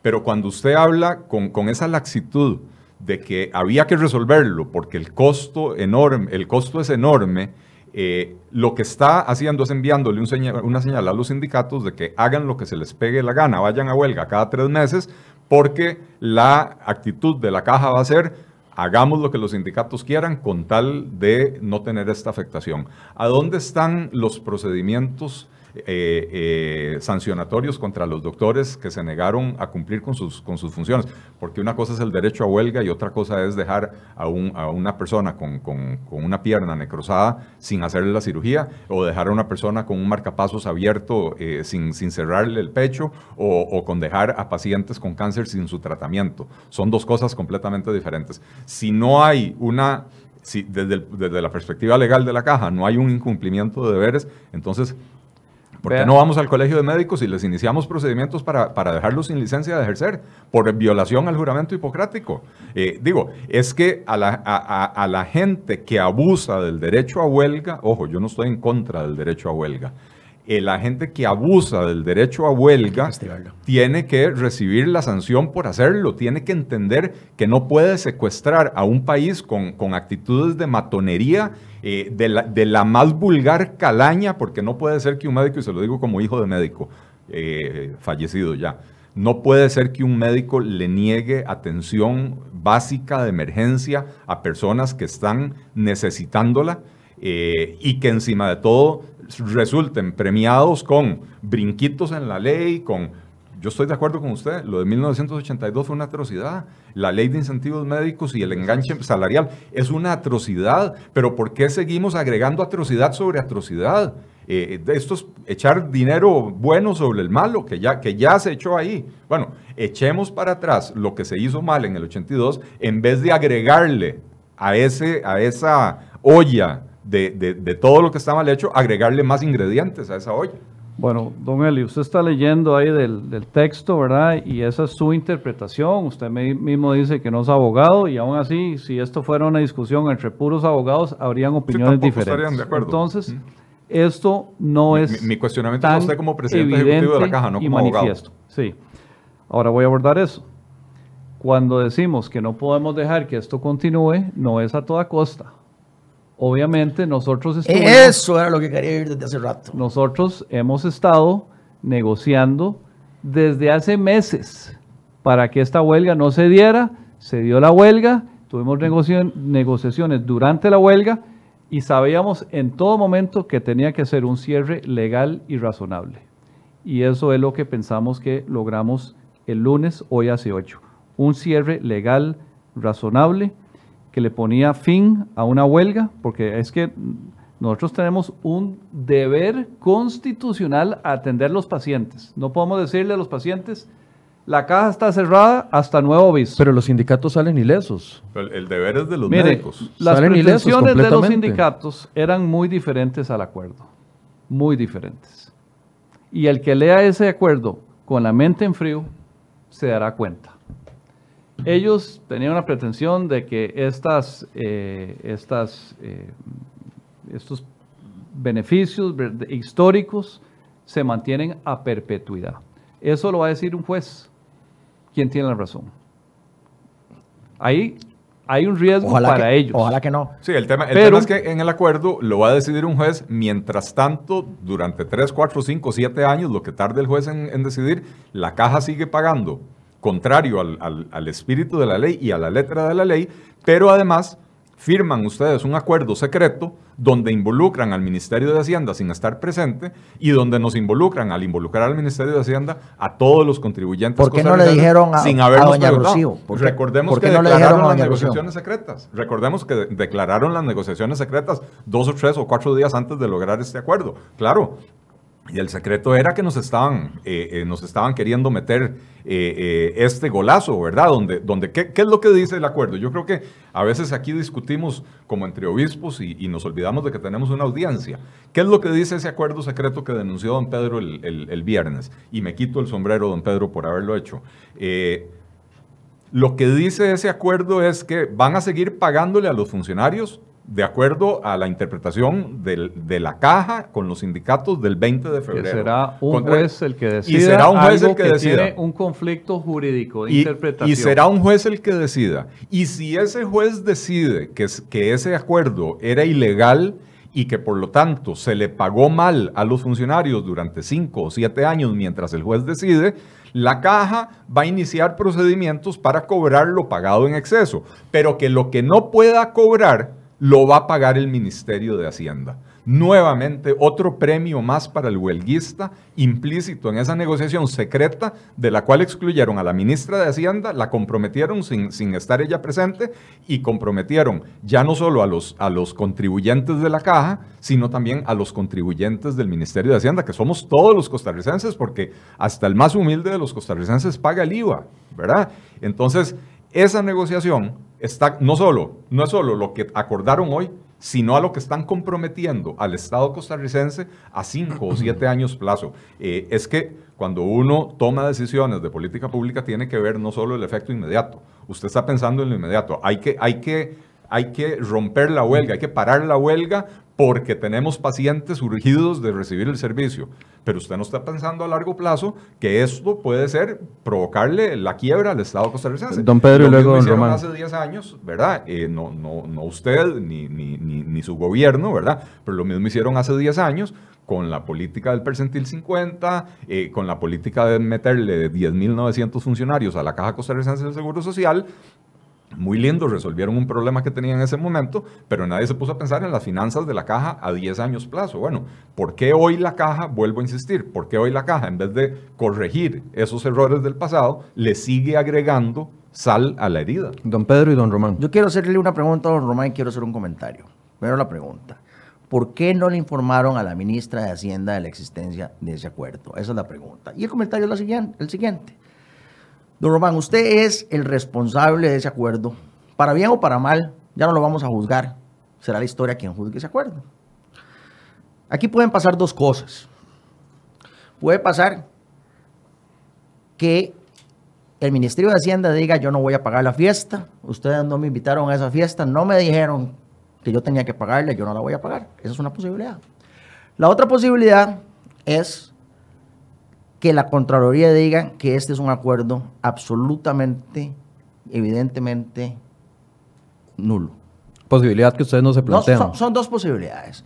Pero cuando usted habla con, con esa laxitud de que había que resolverlo porque el costo, enorme, el costo es enorme, eh, lo que está haciendo es enviándole una señal a los sindicatos de que hagan lo que se les pegue la gana, vayan a huelga cada tres meses, porque la actitud de la caja va a ser hagamos lo que los sindicatos quieran con tal de no tener esta afectación. ¿A dónde están los procedimientos? Eh, eh, sancionatorios contra los doctores que se negaron a cumplir con sus, con sus funciones, porque una cosa es el derecho a huelga y otra cosa es dejar a, un, a una persona con, con, una pierna necrosada sin hacerle la cirugía, o dejar a una persona con un marcapasos abierto eh, sin, sin cerrarle el pecho, o, o con dejar a pacientes con cáncer sin su tratamiento. Son dos cosas completamente diferentes. Si no hay una si desde, desde, la perspectiva legal de la caja no hay un incumplimiento de deberes, entonces ¿Por qué no vamos al colegio de médicos y les iniciamos procedimientos para, para dejarlos sin licencia de ejercer por violación al juramento hipocrático? Eh, digo, es que a la, a, la gente que abusa del derecho a huelga, ojo, yo no estoy en contra del derecho a huelga, la gente que abusa del derecho a huelga tiene que recibir la sanción por hacerlo, tiene que entender que no puede secuestrar a un país con, con actitudes de matonería eh, de, la, de, la, más vulgar calaña, porque no puede ser que un médico, y se lo digo como hijo de médico, eh, fallecido ya, no puede ser que un médico le niegue atención básica de emergencia a personas que están necesitándola eh, y que encima de todo resulten premiados con brinquitos en la ley, con yo estoy de acuerdo con usted, lo de 1982 fue una atrocidad. La ley de incentivos médicos y el enganche salarial es una atrocidad, pero ¿por qué seguimos agregando atrocidad sobre atrocidad? Eh, esto es echar dinero bueno sobre el malo, que ya, que ya se echó ahí. Bueno, echemos para atrás lo que se hizo mal en el 82 en vez de agregarle a, ese, a esa olla de, de todo lo que está mal hecho, agregarle más ingredientes a esa olla. Bueno, don Eli, usted está leyendo ahí del, del, texto, ¿verdad? Y esa es su interpretación. Usted mismo dice que no es abogado y aún así, si esto fuera una discusión entre puros abogados, habrían opiniones diferentes. De acuerdo. Entonces, esto no es. Mi, cuestionamiento es usted como presidente ejecutivo de la caja, no como manifiesto. Abogado. Sí. Ahora voy a abordar eso. Cuando decimos que no podemos dejar que esto continúe, no es a toda costa Obviamente nosotros estuvimos, Eso era lo que quería ir desde hace rato. Nosotros hemos estado negociando desde hace meses para que esta huelga no se diera. Se dio la huelga, tuvimos negociaciones durante la huelga y sabíamos en todo momento que tenía que ser un cierre legal y razonable. Y eso es lo que pensamos que logramos el lunes, hoy hace ocho. Un cierre legal, razonable, que le ponía fin a una huelga, porque es que nosotros tenemos un deber constitucional a atender los pacientes. No podemos decirle a los pacientes, la caja está cerrada hasta nuevo aviso. Pero los sindicatos salen ilesos. El, deber es de los médicos. Las pretensiones de los sindicatos eran muy diferentes al acuerdo. Muy diferentes. Y el que lea ese acuerdo con la mente en frío se dará cuenta. Ellos tenían una pretensión de que estas, eh, estas, eh, estos beneficios históricos se mantienen a perpetuidad. Eso lo va a decir un juez. ¿Quién tiene la razón? Ahí hay un riesgo para ellos. Ojalá que no. Sí, el tema, el tema es que en el acuerdo lo va a decidir un juez. Mientras tanto, durante 3, 4, 5, 7 años, lo que tarde el juez en decidir, la caja sigue pagando contrario al, espíritu de la ley y a la letra de la ley, pero además firman ustedes un acuerdo secreto donde involucran al Ministerio de Hacienda sin estar presente y donde nos involucran al involucrar al Ministerio de Hacienda a todos los contribuyentes. ¿Por qué no le dijeron a, sin a doña Rocío? Recordemos que declararon las negociaciones secretas. Recordemos que declararon las negociaciones secretas dos o tres o cuatro días antes de lograr este acuerdo. Claro, y el secreto era que nos estaban, eh, eh, nos estaban queriendo meter eh, este golazo, ¿verdad? Donde, donde ¿qué, es lo que dice el acuerdo? Yo creo que a veces aquí discutimos como entre obispos y, nos olvidamos de que tenemos una audiencia. ¿Qué es lo que dice ese acuerdo secreto que denunció don Pedro el, viernes? Y me quito el sombrero, don Pedro, por haberlo hecho. lo que dice ese acuerdo es que van a seguir pagándole a los funcionarios de acuerdo a la interpretación de la caja con los sindicatos del 20 de febrero. será un juez el que decida. Y será un juez el que, decida. Tiene un conflicto jurídico de y, interpretación. Y será un juez el que decida. Y si ese juez decide que, que ese acuerdo era ilegal y que por lo tanto se le pagó mal a los funcionarios durante cinco o siete años mientras el juez decide, la caja va a iniciar procedimientos para cobrar lo pagado en exceso, pero que lo que no pueda cobrar lo va a pagar el Ministerio de Hacienda. Nuevamente, otro premio más para el huelguista, implícito en esa negociación secreta de la cual excluyeron a la ministra de Hacienda, la comprometieron sin, sin estar ella presente y comprometieron ya no solo a los, a los contribuyentes de la caja, sino también a los contribuyentes del Ministerio de Hacienda, que somos todos los costarricenses, porque hasta el más humilde de los costarricenses paga el IVA, ¿verdad? Entonces, esa negociación está no solo, no es solo lo que acordaron hoy, sino a lo que están comprometiendo al Estado costarricense a cinco o siete [CLEARS THROAT] años plazo. Eh, es que cuando uno toma decisiones de política pública tiene que ver no solo el efecto inmediato. Usted está pensando en lo inmediato. Hay que, hay que, hay que romper la huelga, hay que parar la huelga porque tenemos pacientes urgidos de recibir el servicio. Pero usted no está pensando a largo plazo que esto puede ser provocarle la quiebra al Estado costarricense. Don Pedro y luego don Román. hace 10 años, ¿verdad? Eh, no, no, no usted ni, ni, ni, su gobierno, ¿verdad? Pero lo mismo hicieron hace 10 años con la política del percentil 50, eh, con la política de meterle 10.900 funcionarios a la Caja Costarricense del Seguro Social, muy lindo, resolvieron un problema que tenían en ese momento, pero nadie se puso a pensar en las finanzas de la caja a 10 años plazo. Bueno, ¿por qué hoy la caja, vuelvo a insistir, por qué hoy la caja, en vez de corregir esos errores del pasado, le sigue agregando sal a la herida? Don Pedro y don Román. Yo quiero hacerle una pregunta a don Román y quiero hacer un comentario. Primero la pregunta. ¿Por qué no le informaron a la ministra de Hacienda de la existencia de ese acuerdo? Esa es la pregunta. Y el comentario es la siguiente, el siguiente. Don Román, usted es el responsable de ese acuerdo. Para bien o para mal, ya no lo vamos a juzgar. Será la historia quien juzgue ese acuerdo. Aquí pueden pasar dos cosas. puede pasar que el Ministerio de Hacienda diga yo no voy a pagar la fiesta, ustedes no me invitaron a esa fiesta, no me dijeron que yo tenía que pagarle, yo no la voy a pagar. Esa es una posibilidad. La otra posibilidad es que la Contraloría diga que este es un acuerdo absolutamente, evidentemente nulo. Posibilidad que ustedes no se No, plantean. son, son dos posibilidades.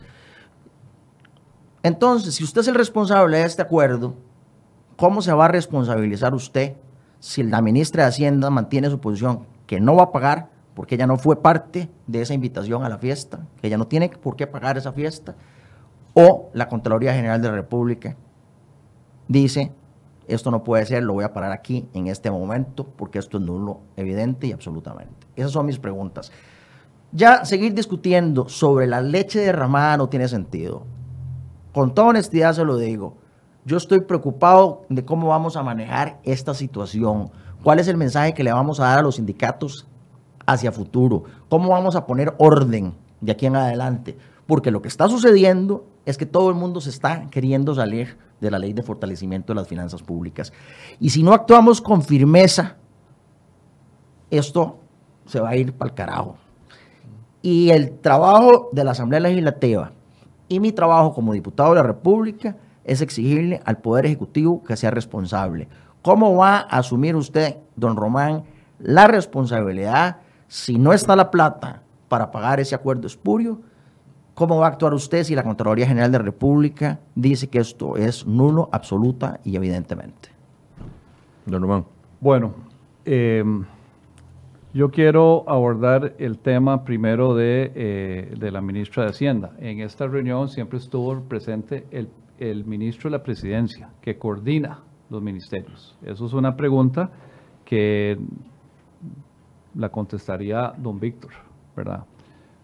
Entonces, si usted es el responsable de este acuerdo, ¿cómo se va a responsabilizar usted si la ministra de Hacienda mantiene su posición que no va a pagar porque ella no fue parte de esa invitación a la fiesta, que ella no tiene por qué pagar esa fiesta? O la Contraloría General de la República dice, esto no puede ser, lo voy a parar aquí en este momento porque esto es nulo, evidente y absolutamente. Esas son mis preguntas. Ya seguir discutiendo sobre la leche derramada no tiene sentido. Con toda honestidad se lo digo. Yo estoy preocupado de cómo vamos a manejar esta situación. ¿Cuál es el mensaje que le vamos a dar a los sindicatos hacia futuro? ¿Cómo vamos a poner orden de aquí en adelante? Porque lo que está sucediendo es que todo el mundo se está queriendo salir de la ley de fortalecimiento de las finanzas públicas. Y si no actuamos con firmeza, esto se va a ir para el carajo. Y el trabajo de la Asamblea Legislativa y mi trabajo como diputado de la República es exigirle al Poder Ejecutivo que sea responsable. ¿Cómo va a asumir usted, don Román, la responsabilidad si no está la plata para pagar ese acuerdo espurio? ¿Cómo va a actuar usted si la Contraloría General de la República dice que esto es nulo, absoluta y evidentemente? Don Román. Bueno, eh, yo quiero abordar el tema primero de, eh, de, la ministra de Hacienda. En esta reunión siempre estuvo presente el, el, ministro de la Presidencia, que coordina los ministerios. Eso es una pregunta que la contestaría don Víctor, ¿verdad?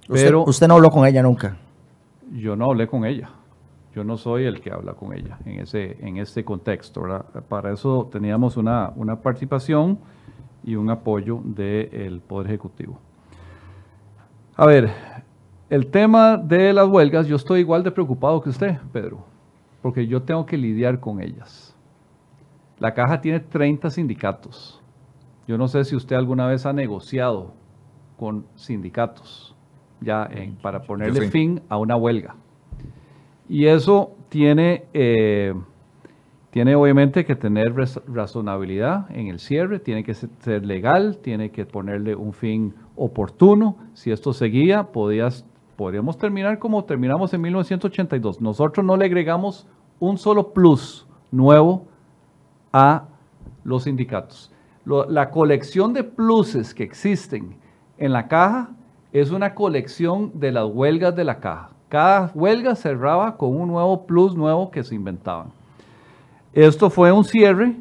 Pero usted, usted no habló con ella nunca. Yo no hablé con ella. Yo no soy el que habla con ella en ese, en este contexto. ¿verdad? Para eso teníamos una, una participación y un apoyo del Poder Ejecutivo. A ver, el tema de las huelgas, yo estoy igual de preocupado que usted, Pedro, porque yo tengo que lidiar con ellas. La caja tiene 30 sindicatos. Yo no sé si usted alguna vez ha negociado con sindicatos ya en, para ponerle fin a una huelga. Y eso tiene, eh, tiene obviamente que tener razonabilidad en el cierre, tiene que ser legal, tiene que ponerle un fin oportuno. Si esto seguía, podías, podríamos terminar como terminamos en 1982. Nosotros no le agregamos un solo plus nuevo a los sindicatos. Lo, la colección de pluses que existen en la caja es una colección de las huelgas de la caja. Cada huelga cerraba con un nuevo plus nuevo que se inventaban. Esto fue un cierre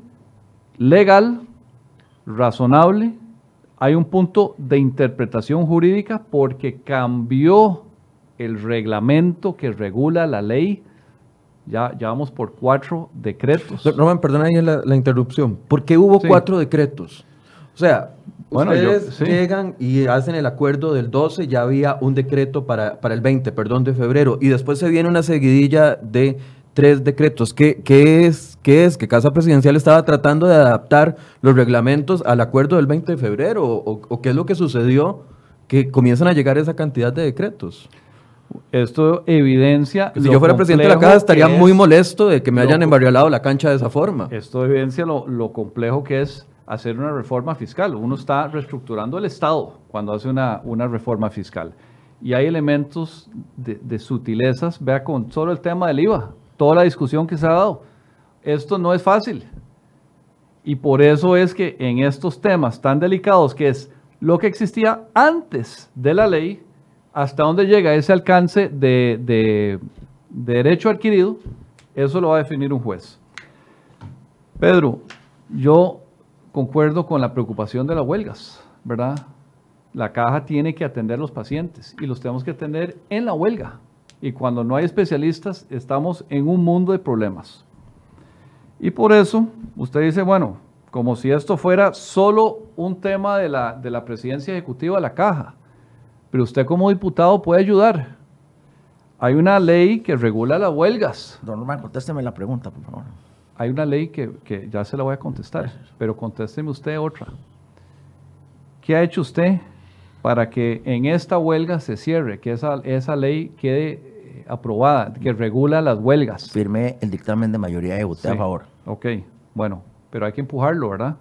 legal, razonable. Hay un punto de interpretación jurídica porque cambió el reglamento que regula la ley. Ya, ya vamos por cuatro decretos. Roman, perdona ahí la, la interrupción. ¿Por qué hubo sí. cuatro decretos? O sea, bueno, ustedes yo, sí. llegan y hacen el acuerdo del 12, ya había un decreto para, para el 20, perdón, de febrero, y después se viene una seguidilla de tres decretos. ¿Qué, qué, es, ¿Qué es? ¿Que Casa Presidencial estaba tratando de adaptar los reglamentos al acuerdo del 20 de febrero? ¿O, o qué es lo que sucedió que comienzan a llegar esa cantidad de decretos? Esto evidencia. Si yo fuera presidente de la Caja, estaría muy molesto de que me hayan embarrialado la cancha de esa forma. Esto evidencia lo, lo complejo que es hacer una reforma fiscal. Uno está reestructurando el Estado cuando hace una, una reforma fiscal. Y hay elementos de, sutilezas, vea con solo el tema del IVA, toda la discusión que se ha dado. Esto no es fácil. Y por eso es que en estos temas tan delicados, que es lo que existía antes de la ley, hasta dónde llega ese alcance de, de derecho adquirido, eso lo va a definir un juez. Pedro, yo concuerdo con la preocupación de las huelgas, ¿verdad? La caja tiene que atender a los pacientes y los tenemos que atender en la huelga. Y cuando no hay especialistas, estamos en un mundo de problemas. Y por eso, usted dice, bueno, como si esto fuera solo un tema de la, de la presidencia ejecutiva de la caja. Pero usted como diputado puede ayudar. Hay una ley que regula las huelgas. Don Norman, contésteme la pregunta, por favor. Hay una ley que, que ya se la voy a contestar, pero contésteme usted otra. ¿Qué ha hecho usted para que en esta huelga se cierre, que esa, esa ley quede eh, aprobada, que regula las huelgas? Firmé el dictamen de mayoría y voté a favor. Ok, bueno, pero hay que empujarlo, ¿verdad?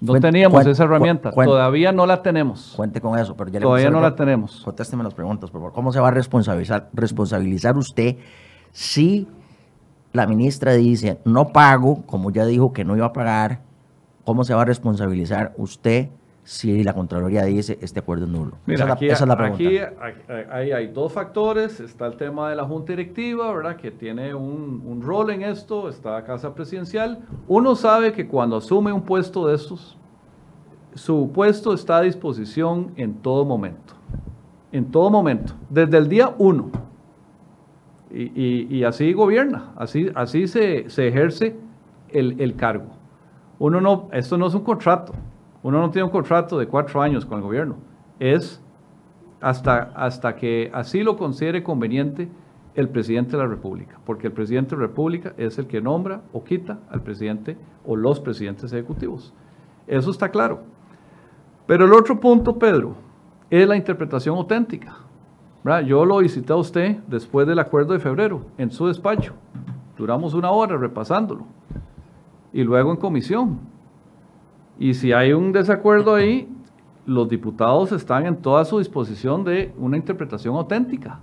No teníamos esa herramienta, todavía no la tenemos. Cuente con eso, pero ya le Todavía no la tenemos. Contésteme las preguntas, por favor. ¿Cómo se va a responsabilizar, responsabilizar usted si la ministra dice no pago, como ya dijo que no iba a pagar? ¿Cómo se va a responsabilizar usted si la Contraloría dice este acuerdo es nulo? Mira, esa, es la- aquí, esa es la pregunta. aquí hay, hay- hay dos factores. Está el tema de la Junta Directiva, ¿verdad? Que tiene un, un rol en esto. Está la Casa Presidencial. Uno sabe que cuando asume un puesto de estos, su puesto está a disposición en todo momento. En todo momento. Desde el día uno. Y, así gobierna. Así, así se, se ejerce el, el cargo. Uno no, esto no es un contrato. Uno no tiene un contrato de cuatro años con el gobierno. Es hasta, hasta que así lo considere conveniente el presidente de la República, porque el presidente de la República es el que nombra o quita al presidente o los presidentes ejecutivos. Eso está claro. Pero el otro punto, Pedro, es la interpretación auténtica. Yo lo visité a usted después del acuerdo de febrero en su despacho. Duramos una hora repasándolo. Y luego en comisión. Y si hay un desacuerdo ahí, los diputados están en toda su disposición de una interpretación auténtica.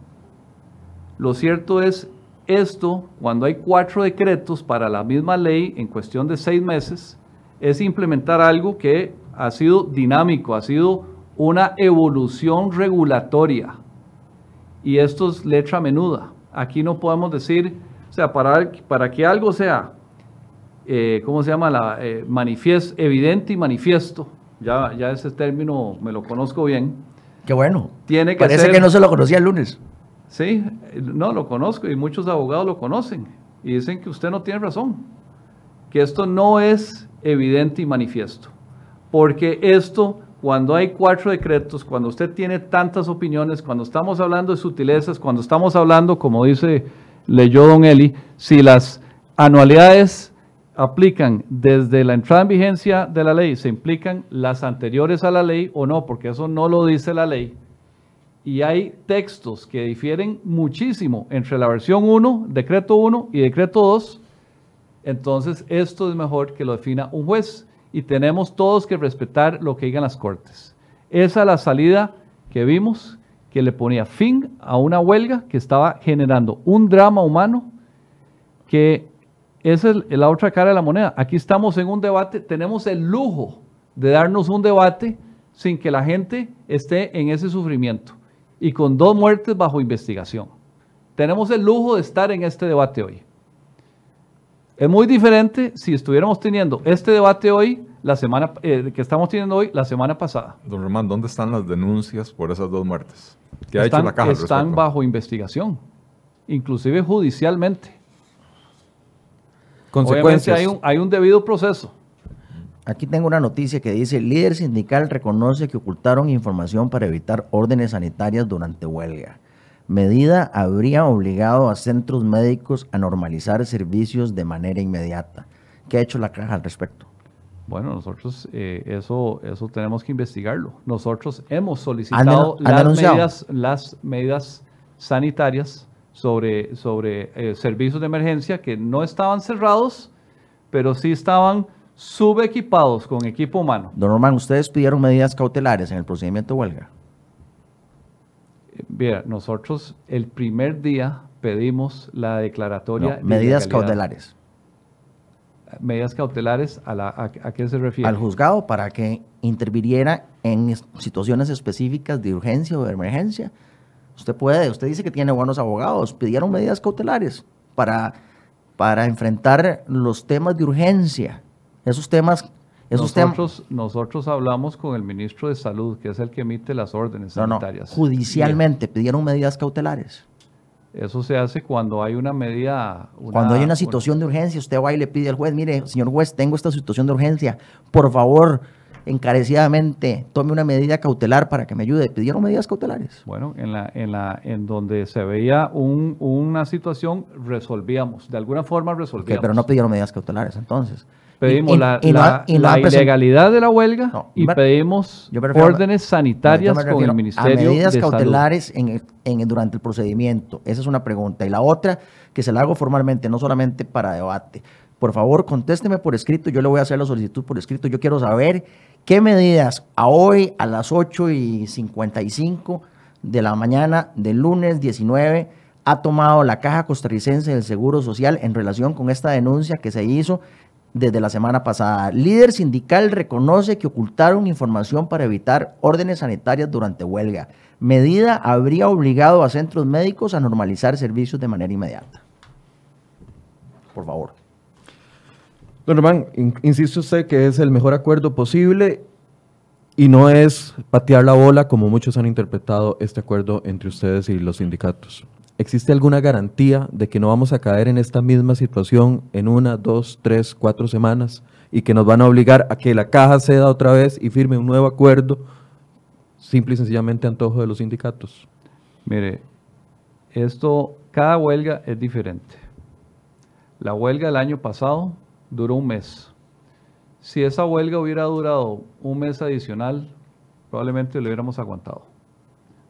Lo cierto es esto, cuando hay cuatro decretos para la misma ley en cuestión de seis meses, es implementar algo que ha sido dinámico, ha sido una evolución regulatoria. Y esto es letra menuda. Aquí no podemos decir, o sea, para, para que algo sea, eh, ¿cómo se llama? La, eh, evidente y manifiesto, ya, ya ese término me lo conozco bien, Qué bueno. tiene que Parece ser... que no se lo conocía el lunes. Sí, no, lo conozco y muchos abogados lo conocen y dicen que usted no tiene razón, que esto no es evidente y manifiesto, porque esto, cuando hay cuatro decretos, cuando usted tiene tantas opiniones, cuando estamos hablando de sutilezas, cuando estamos hablando, como dice, leyó don Eli, si las anualidades aplican desde la entrada en vigencia de la ley, se implican las anteriores a la ley o no, porque eso no lo dice la ley. Y hay textos que difieren muchísimo entre la versión 1, decreto 1 y decreto 2, entonces esto es mejor que lo defina un juez y tenemos todos que respetar lo que digan las cortes. Esa es la salida que vimos que le ponía fin a una huelga que estaba generando un drama humano que esa es la otra cara de la moneda. Aquí estamos en un debate, tenemos el lujo de darnos un debate sin que la gente esté en ese sufrimiento y con dos muertes bajo investigación. Tenemos el lujo de estar en este debate hoy. Es muy diferente si estuviéramos teniendo este debate hoy, la semana eh, que estamos teniendo hoy, la semana pasada. Don Román, ¿dónde están las denuncias por esas dos muertes? ¿Qué ha están, hecho la caja al están respecto? bajo investigación, inclusive judicialmente. Obviamente Consecuencias. hay un, hay un debido proceso. Aquí tengo una noticia que dice, líder sindical reconoce que ocultaron información para evitar órdenes sanitarias durante huelga. Medida habría obligado a centros médicos a normalizar servicios de manera inmediata. ¿Qué ha hecho la caja al respecto? Bueno, nosotros eh, eso, eso tenemos que investigarlo. Nosotros hemos ¿Han solicitado han las medidas, las medidas sanitarias sobre, sobre eh, servicios de emergencia que no estaban cerrados, pero sí estaban subequipados con equipo humano. Don Román, ¿ustedes pidieron medidas cautelares en el procedimiento de huelga? Mira, nosotros el primer día pedimos la declaratoria. No, medidas cautelares Medidas cautelares, ¿a, la, a, a qué se refiere? al juzgado para que interviniera en es- situaciones específicas de urgencia o de emergencia. Usted puede, usted dice que tiene buenos abogados, pidieron medidas cautelares para, para enfrentar los temas de urgencia. Esos temas, esos temas, nosotros, hablamos con el ministro de Salud, que es el que emite las órdenes no, no, sanitarias. judicialmente pidieron medidas cautelares. Eso se hace cuando hay una medida. Cuando hay una situación de urgencia, usted va y le pide al juez, mire, señor juez, tengo esta situación de urgencia, por favor, encarecidamente, tome una medida cautelar para que me ayude. ¿Pidieron medidas cautelares? Bueno, en, la, en, la, en donde se veía un, una situación, resolvíamos. De alguna forma resolvíamos. pero no pidieron medidas cautelares entonces. Pedimos la, ilegalidad de la huelga y pedimos órdenes sanitarias con el Ministerio a medidas cautelares En, en, durante el procedimiento. Esa es una pregunta. Y la otra, que se la hago formalmente, no solamente para debate. Por favor, contésteme por escrito. Yo le voy a hacer la solicitud por escrito. Yo quiero saber qué medidas a hoy, a las 8 y 55 de la mañana del lunes 19, ha tomado la Caja Costarricense del Seguro Social en relación con esta denuncia que se hizo desde la semana pasada. Líder sindical reconoce que ocultaron información para evitar órdenes sanitarias durante huelga. Medida habría obligado a centros médicos a normalizar servicios de manera inmediata. Por favor. Don Román, insiste usted que es el mejor acuerdo posible y no es patear la bola como muchos han interpretado este acuerdo entre ustedes y los sindicatos. ¿Existe alguna garantía de que no vamos a caer en esta misma situación en una, dos, tres, cuatro semanas y que nos van a obligar a que la caja ceda otra vez y firme un nuevo acuerdo, simple y sencillamente antojo de los sindicatos? Mire, esto, cada huelga es diferente. La huelga del año pasado duró un mes. Si esa huelga hubiera durado un mes adicional, probablemente lo hubiéramos aguantado.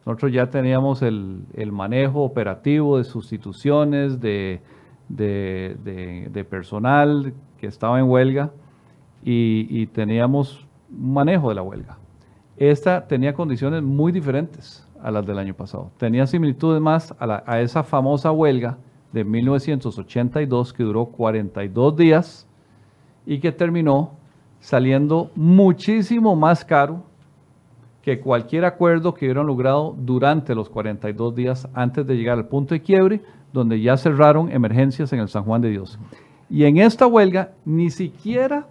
Nosotros ya teníamos el, manejo operativo de sustituciones, de, personal que estaba en huelga y, teníamos un manejo de la huelga. Esta tenía condiciones muy diferentes a las del año pasado. Tenía similitudes más a, a esa famosa huelga de 1982 que duró 42 días y que terminó saliendo muchísimo más caro que cualquier acuerdo que hubieran logrado durante los 42 días antes de llegar al punto de quiebre, donde ya cerraron emergencias en el San Juan de Dios. Y en esta huelga ni siquiera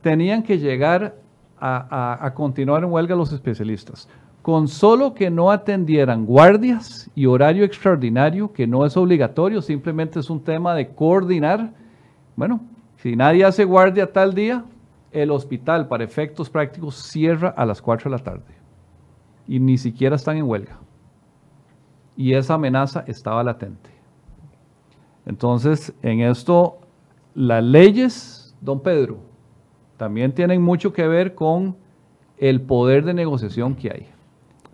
tenían que llegar a, continuar en huelga los especialistas. Con solo que no atendieran guardias y horario extraordinario, que no es obligatorio, simplemente es un tema de coordinar. Bueno, si nadie hace guardia tal día, el hospital, para efectos prácticos, cierra a las 4 de la tarde. Y ni siquiera están en huelga. Y esa amenaza estaba latente. Entonces, en esto, las leyes, don Pedro, también tienen mucho que ver con el poder de negociación que hay.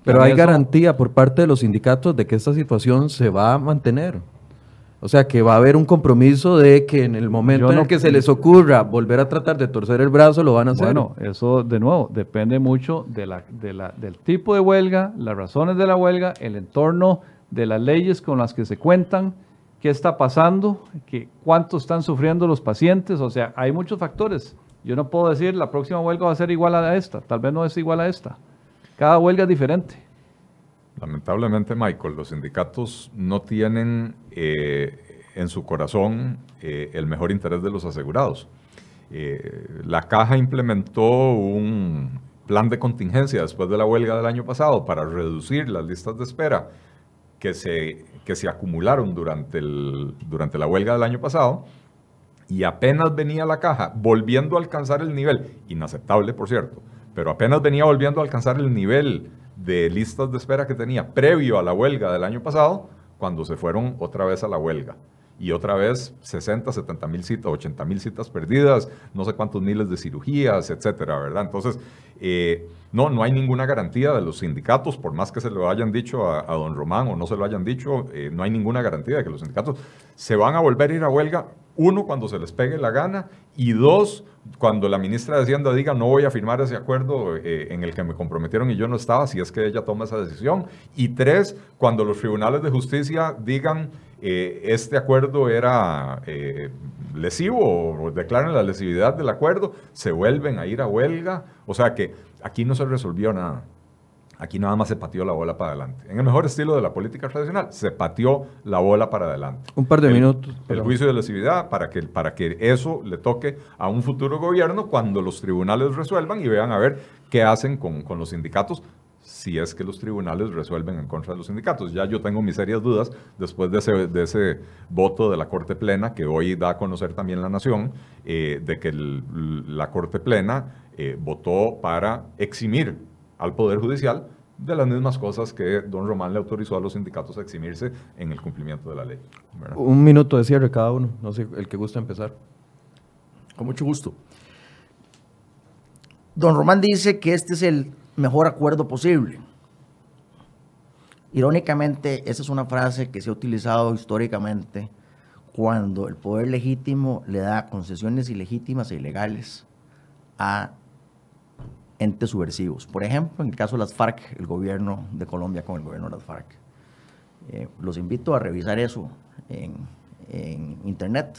Pero hay garantía por parte de los sindicatos de que esta situación se va a mantener. O sea, que va a haber un compromiso de que en el momento en el que se les ocurra volver a tratar de torcer el brazo, lo van a hacer. Bueno, eso de nuevo depende mucho de la, del tipo de huelga, las razones de la huelga, el entorno de las leyes con las que se cuentan, qué está pasando, que, cuánto están sufriendo los pacientes. O sea, hay muchos factores. Yo no puedo decir la próxima huelga va a ser igual a esta, tal vez no es igual a esta. Cada huelga es diferente. Lamentablemente, Michael, los sindicatos no tienen eh, en su corazón eh, el mejor interés de los asegurados. Eh, la caja implementó un plan de contingencia después de la huelga del año pasado para reducir las listas de espera que se, que se acumularon durante, el, durante la huelga del año pasado y apenas venía la caja volviendo a alcanzar el nivel, inaceptable por cierto, pero apenas venía volviendo a alcanzar el nivel de listas de espera que tenía previo a la huelga del año pasado, cuando se fueron otra vez a la huelga. Y otra vez 60, 70 mil citas, 80 mil citas perdidas, no sé cuántos miles de cirugías, etcétera, ¿verdad? Entonces, eh, no, no hay ninguna garantía de los sindicatos, por más que se lo hayan dicho a, don Román o no se lo hayan dicho, eh, no hay ninguna garantía de que los sindicatos se van a volver a ir a huelga, uno, cuando se les pegue la gana, y dos, cuando la ministra de Hacienda diga no voy a firmar ese acuerdo eh, en el que me comprometieron y yo no estaba, si es que ella toma esa decisión. Y tres, cuando los tribunales de justicia digan eh, este acuerdo era eh, lesivo o declaren la lesividad del acuerdo, se vuelven a ir a huelga. O sea que aquí no se resolvió nada. Aquí nada más se pateó la bola para adelante. En el mejor estilo de la política tradicional, se pateó la bola para adelante. Un par de minutos. El juicio de lesividad para que, para que eso le toque a un futuro gobierno cuando los tribunales resuelvan y vean a ver qué hacen con, con los sindicatos si es que los tribunales resuelven en contra de los sindicatos. Ya yo tengo mis serias dudas después de ese, de ese voto de la Corte Plena que hoy da a conocer también la Nación, eh, de que la Corte Plena eh, votó para eximir al Poder Judicial de las mismas cosas que don Román le autorizó a los sindicatos a eximirse en el cumplimiento de la ley. Un minuto de cierre cada uno, no sé, el que gusta empezar. Con mucho gusto. Don Román dice que este es el mejor acuerdo posible. Irónicamente, esa es una frase que se ha utilizado históricamente cuando el poder legítimo le da concesiones ilegítimas e ilegales a entes subversivos. Por ejemplo, en el caso de las FARC, el gobierno de Colombia con el gobierno de las FARC. Eh, los invito a revisar eso en, internet.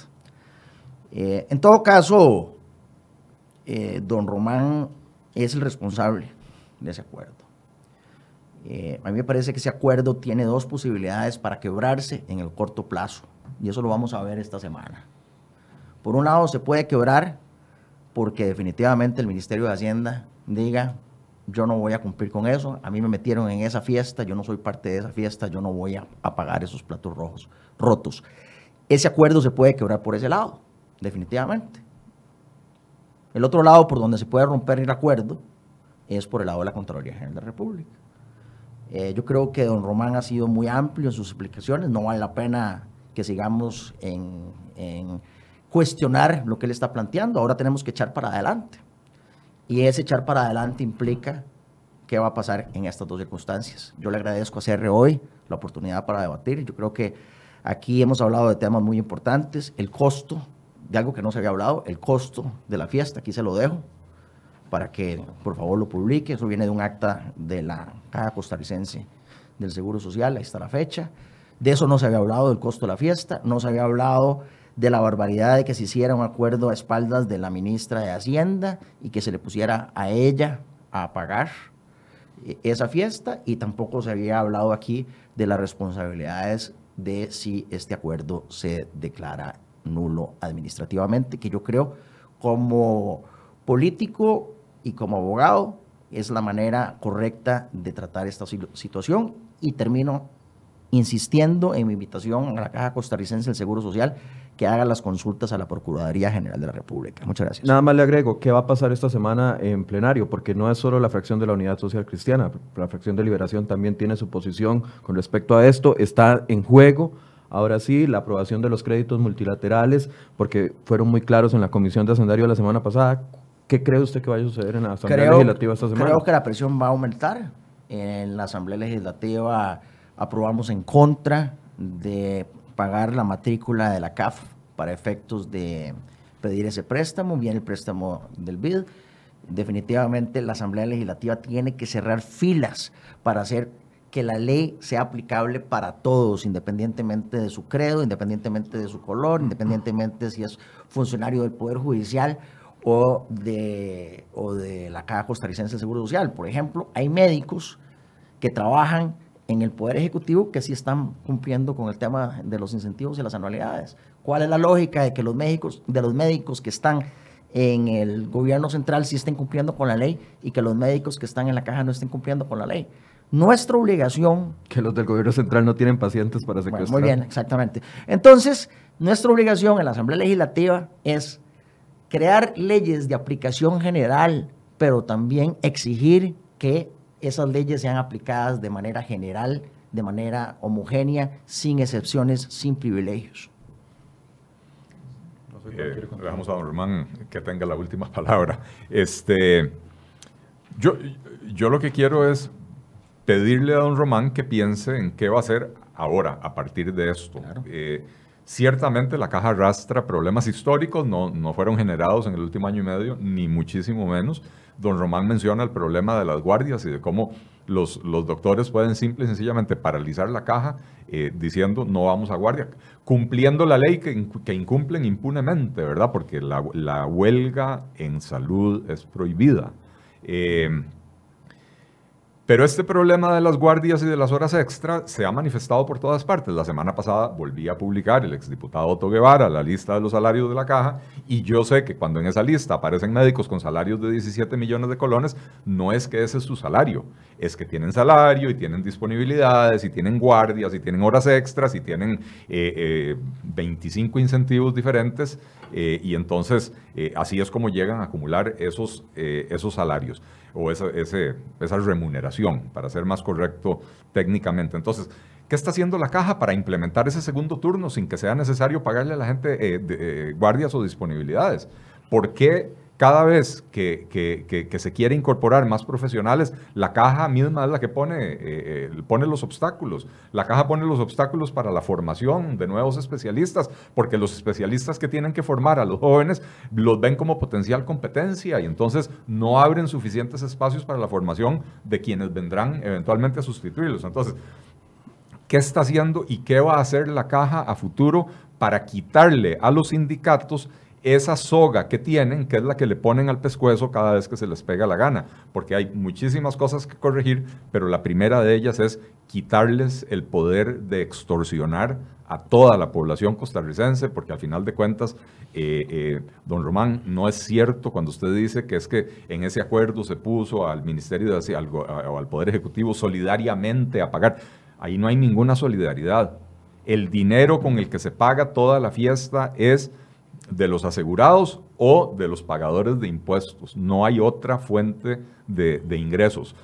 Eh, en todo caso, eh, don Román es el responsable de ese acuerdo. a mí me parece que ese acuerdo tiene dos posibilidades para quebrarse en el corto plazo, y eso lo vamos a ver esta semana. Por un lado, se puede quebrar porque definitivamente el Ministerio de Hacienda diga, yo no voy a cumplir con eso, a mí me metieron en esa fiesta, yo no soy parte de esa fiesta, yo no voy a, pagar esos platos rojos rotos. Ese acuerdo se puede quebrar por ese lado, definitivamente. El otro lado por donde se puede romper el acuerdo es por el lado de la Contraloría General de la República. Eh, yo creo que don Román ha sido muy amplio en sus explicaciones, no vale la pena que sigamos en, en cuestionar lo que él está planteando, ahora tenemos que echar para adelante. Y ese echar para adelante implica qué va a pasar en estas dos circunstancias. Yo le agradezco a CR hoy la oportunidad para debatir. Yo creo que aquí hemos hablado de temas muy importantes. El costo, de algo que no se había hablado, el costo de la fiesta, aquí se lo dejo para que por favor lo publique. Eso viene de un acta de la Caja Costarricense del Seguro Social, ahí está la fecha. De eso no se había hablado, del costo de la fiesta, no se había hablado de la barbaridad de que se hiciera un acuerdo a espaldas de la ministra de Hacienda y que se le pusiera a ella a pagar eh, esa fiesta y tampoco se había hablado aquí de las responsabilidades de si este acuerdo se declara nulo administrativamente, que yo creo como político y como abogado es la manera correcta de tratar esta situación. Y termino insistiendo en mi invitación a la Caja Costarricense del Seguro Social que haga las consultas a la Procuraduría General de la República. Muchas gracias. Nada más le agrego, ¿qué va a pasar esta semana en plenario? Porque no es solo la fracción de la Unidad Social Cristiana, la fracción de Liberación también tiene su posición con respecto a esto, está en juego. Ahora sí, la aprobación de los créditos multilaterales, porque fueron muy claros en la Comisión de Hacendario la semana pasada. ¿Qué cree usted que va a suceder en la Asamblea Legislativa esta semana? Creo que la presión va a aumentar. En la Asamblea Legislativa aprobamos en contra de pagar la matrícula de la CAF para efectos de pedir ese préstamo, viene el préstamo del BID. Definitivamente la Asamblea Legislativa tiene que cerrar filas para hacer que la ley sea aplicable para todos, independientemente de su credo, independientemente de su color, independientemente si es funcionario del Poder Judicial o de, o de la Caja Costarricense de Seguro Social. Por ejemplo, hay médicos que trabajan en el Poder Ejecutivo que sí están cumpliendo con el tema de los incentivos y las anualidades. ¿Cuál es la lógica de que los médicos, de los médicos que están en el gobierno central sí estén cumpliendo con la ley y que los médicos que están en la caja no estén cumpliendo con la ley? Nuestra obligación... Que los del gobierno central no tienen pacientes para secuestrar. muy bien, exactamente. Entonces, nuestra obligación en la Asamblea Legislativa es crear leyes de aplicación general, pero también exigir que esas leyes sean aplicadas de manera general, de manera homogénea, sin excepciones, sin privilegios. Eh, le dejamos a don Román que tenga la última [LAUGHS] palabra. Este, yo, yo lo que quiero es pedirle a don Román que piense en qué va a hacer ahora, a partir de esto. Eh, ciertamente la caja arrastra problemas históricos, no, no fueron generados en el último año y medio, ni muchísimo menos, don Román menciona el problema de las guardias y de cómo los, los doctores pueden simple y sencillamente paralizar la caja eh, diciendo no vamos a guardia, cumpliendo la ley que, que incumplen impunemente, ¿verdad? Porque la, la, huelga en salud es prohibida. Eh, Pero este problema de las guardias y de las horas extra se ha manifestado por todas partes. La semana pasada volví a publicar el exdiputado Otto Guevara la lista de los salarios de la caja y yo sé que cuando en esa lista aparecen médicos con salarios de 17 millones de colones, no es que ese es su salario, es que tienen salario y tienen disponibilidades y tienen guardias y tienen horas extras y tienen 25 eh, eh, incentivos diferentes eh, y entonces así es como llegan a acumular esos, esos salarios o esa, ese, esa remuneración, para ser más correcto técnicamente. Entonces, ¿qué está haciendo la caja para implementar ese segundo turno sin que sea necesario pagarle a la gente eh, eh, guardias o disponibilidades? ¿Por qué cada vez que, se quiere incorporar más profesionales, la caja misma es la que pone, eh, eh, pone los obstáculos. La caja pone los obstáculos para la formación de nuevos especialistas, porque los especialistas que tienen que formar a los jóvenes los ven como potencial competencia y entonces no abren suficientes espacios para la formación de quienes vendrán eventualmente a sustituirlos. Entonces, ¿qué está haciendo y qué va a hacer la caja a futuro para quitarle a los sindicatos esa soga que tienen, que es la que le ponen al pescuezo cada vez que se les pega la gana, porque hay muchísimas cosas que corregir, pero la primera de ellas es quitarles el poder de extorsionar a toda la población costarricense, porque al final de cuentas, eh, eh, don Román, no es cierto cuando usted dice que es que en ese acuerdo se puso al Ministerio de, al, o al Poder Ejecutivo solidariamente a pagar. Ahí no hay ninguna solidaridad. El dinero con el que se paga toda la fiesta es de los asegurados o de los pagadores de impuestos. No hay otra fuente de, ingresos.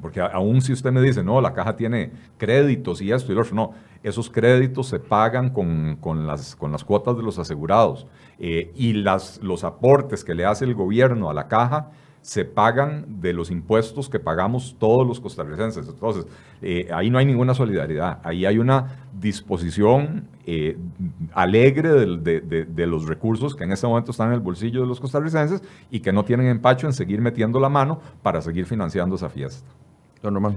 Porque aún si usted me dice, no, la caja tiene créditos y esto y lo otro, no, esos créditos se pagan con, las, con las cuotas de los asegurados eh, y las, los aportes que le hace el gobierno a la caja se pagan de los impuestos que pagamos todos los costarricenses. Entonces, eh, ahí no hay ninguna solidaridad, ahí hay una disposición eh, alegre de, los recursos que en este momento están en el bolsillo de los costarricenses y que no tienen empacho en seguir metiendo la mano para seguir financiando esa fiesta. Don Román.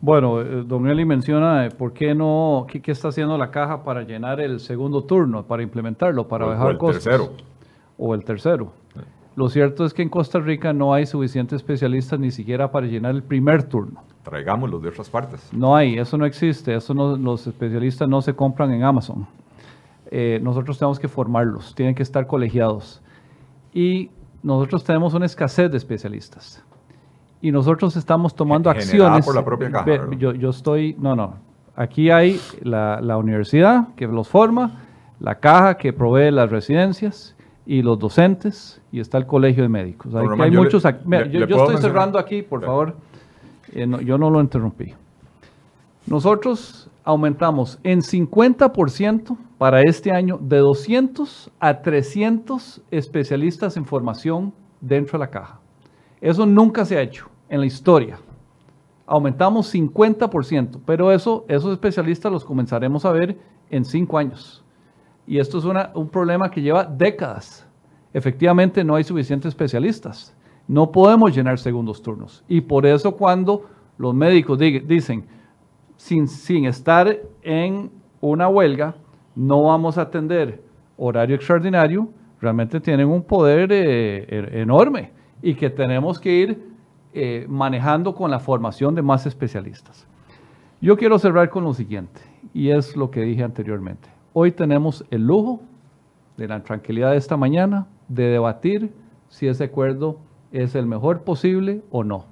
Bueno, eh, don Eli menciona por qué no, qué, está haciendo la caja para llenar el segundo turno, para implementarlo, para bajar o el tercero. O el tercero. Lo cierto es que en Costa Rica no hay suficientes especialistas ni siquiera para llenar el primer turno. Traigámoslos de otras partes. No hay, eso no existe, eso no, los especialistas no se compran en Amazon. Eh, nosotros tenemos que formarlos, tienen que estar colegiados. Y nosotros tenemos una escasez de especialistas. Y nosotros estamos tomando acciones. por la propia caja. Yo, yo, estoy, no, no. Aquí hay la, la universidad que los forma, la caja que provee las residencias y los docentes y está el colegio de médicos. Hay, muchos. yo, estoy cerrando aquí, por favor. Eh, yo no lo interrumpí. Nosotros aumentamos en 50% para este año de 200 a 300 especialistas en formación dentro de la caja. Eso nunca se ha hecho en la historia. Aumentamos 50%, pero eso, esos especialistas los comenzaremos a ver en cinco años. Y esto es un problema que lleva décadas. Efectivamente, no hay suficientes especialistas. No podemos llenar segundos turnos. Y por eso cuando los médicos dicen, sin, estar en una huelga, no vamos a atender horario extraordinario, realmente tienen un poder eh, er, enorme y que tenemos que ir eh, manejando con la formación de más especialistas. Yo quiero cerrar con lo siguiente, y es lo que dije anteriormente. Hoy tenemos el lujo de la tranquilidad de esta mañana de debatir si ese acuerdo es el mejor posible o no.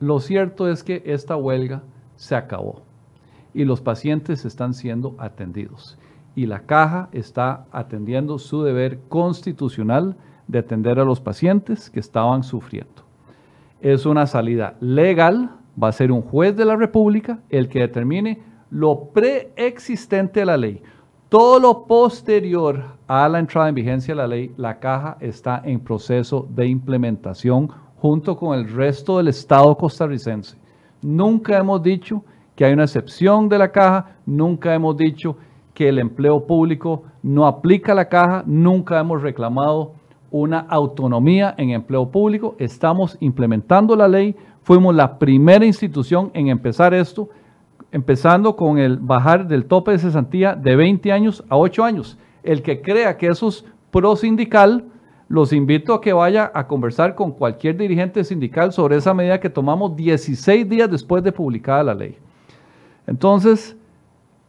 Lo cierto es que esta huelga se acabó y los pacientes están siendo atendidos y la caja está atendiendo su deber constitucional de atender a los pacientes que estaban sufriendo. Es una salida legal, va a ser un juez de la República el que determine lo preexistente a la ley. Todo lo posterior a la entrada en vigencia de la ley, la caja está en proceso de implementación junto con el resto del Estado costarricense. Nunca hemos dicho que hay una excepción de la caja, nunca hemos dicho que el empleo público no aplica la caja, nunca hemos reclamado una autonomía en empleo público, estamos implementando la ley, fuimos la primera institución en empezar esto empezando con el bajar del tope de cesantía de 20 años a 8 años. El que crea que eso es pro sindical los invito a que vaya a conversar con cualquier dirigente sindical sobre esa medida que tomamos 16 días después de publicada la ley. Entonces,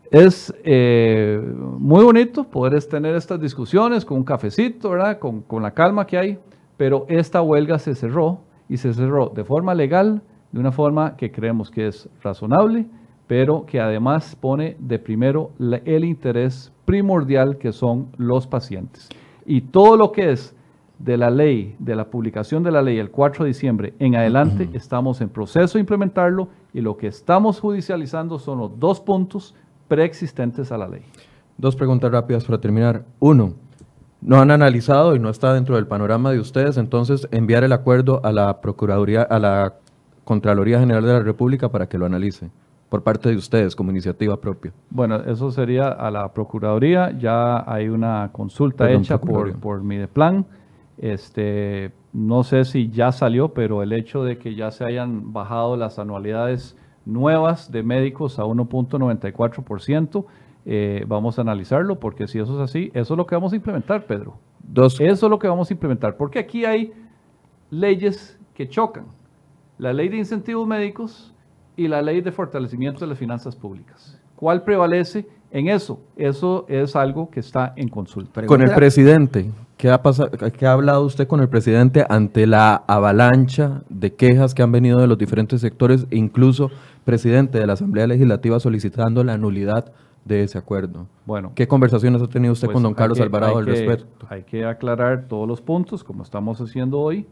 es eh, muy bonito poder tener estas discusiones con un cafecito, ¿verdad? Con, con la calma que hay, pero esta huelga se cerró y se cerró de forma legal, de una forma que creemos que es razonable, pero que además pone de primero el interés primordial que son los pacientes. Y todo lo que es de la ley, de la publicación de la ley el 4 de diciembre en adelante, estamos en proceso de implementarlo y lo que estamos judicializando son los dos puntos preexistentes a la ley. Dos preguntas rápidas para terminar. Uno, no han analizado y no está dentro del panorama de ustedes, entonces enviar el acuerdo a la Procuraduría, a la Contraloría General de la República para que lo analice por parte de ustedes como iniciativa propia. Bueno, eso sería a la Procuraduría, ya hay una consulta hecha por, por Mideplan. Este, no sé si ya salió, pero el hecho de que ya se hayan bajado las anualidades nuevas de médicos a 1.94%, eh, vamos a analizarlo, porque si eso es así, eso es lo que vamos a implementar, Pedro. Dos. Eso es lo que vamos a implementar, porque aquí hay leyes que chocan. La ley de incentivos médicos y la ley de fortalecimiento de las finanzas públicas. ¿Cuál prevalece en eso? Eso es algo que está en consulta. Con el presidente, ¿qué ha, pasado, ¿qué ha hablado usted con el presidente ante la avalancha de quejas que han venido de los diferentes sectores, incluso presidente de la Asamblea Legislativa solicitando la nulidad de ese acuerdo. Bueno, ¿qué conversaciones ha tenido usted pues con don Carlos Alvarado al respecto? Hay que aclarar todos los puntos, como estamos haciendo hoy,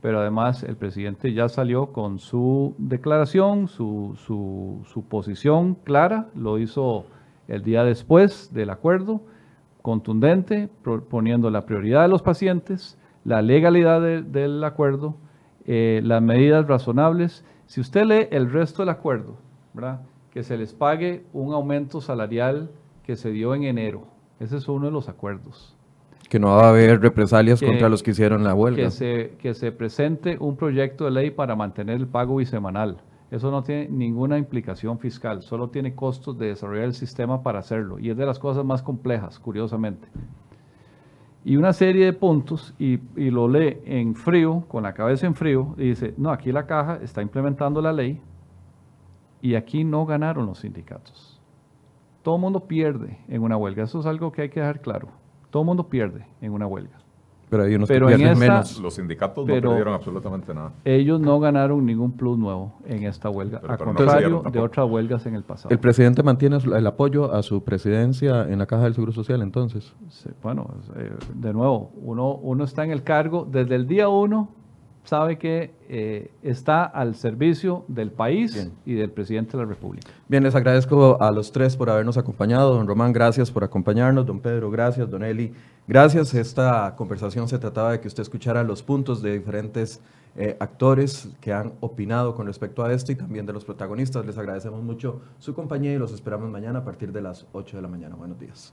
pero además el presidente ya salió con su declaración, su, su, posición clara, lo hizo el día después del acuerdo, contundente, poniendo la prioridad de los pacientes, la legalidad del acuerdo, eh, las medidas razonables. Si usted lee el resto del acuerdo, que se les pague un aumento salarial que se dio en enero. Ese es uno de los acuerdos. Que no va a haber represalias contra los que hicieron la huelga. Que se, que se presente un proyecto de ley para mantener el pago bisemanal. Eso no tiene ninguna implicación fiscal, solo tiene costos de desarrollar el sistema para hacerlo. Y es de las cosas más complejas, curiosamente. Y una serie de puntos, y, y lo lee en frío, con la cabeza en frío, y dice, no, aquí la caja está implementando la ley, y aquí no ganaron los sindicatos. Todo el mundo pierde en una huelga. Eso es algo que hay que dejar claro. Todo el mundo pierde en una huelga. Pero hay unos que pierden menos. Los sindicatos no perdieron absolutamente nada. Ellos no ganaron ningún plus nuevo en esta huelga, a contrario de otras huelgas en el pasado. ¿El presidente mantiene el apoyo a su presidencia en la Caja del Seguro Social entonces? bueno, eh, de nuevo, uno, uno está en el cargo desde el día uno sabe que eh, está al servicio del país y del presidente de la República. Bien, les agradezco a los tres por habernos acompañado. Don Román, gracias por acompañarnos. Don Pedro, gracias. Don Eli, gracias. Esta conversación se trataba de que usted escuchara los puntos de diferentes eh, actores que han opinado con respecto a esto y también de los protagonistas. Les agradecemos mucho su compañía y los esperamos mañana a partir de las 8 de la mañana. Buenos días.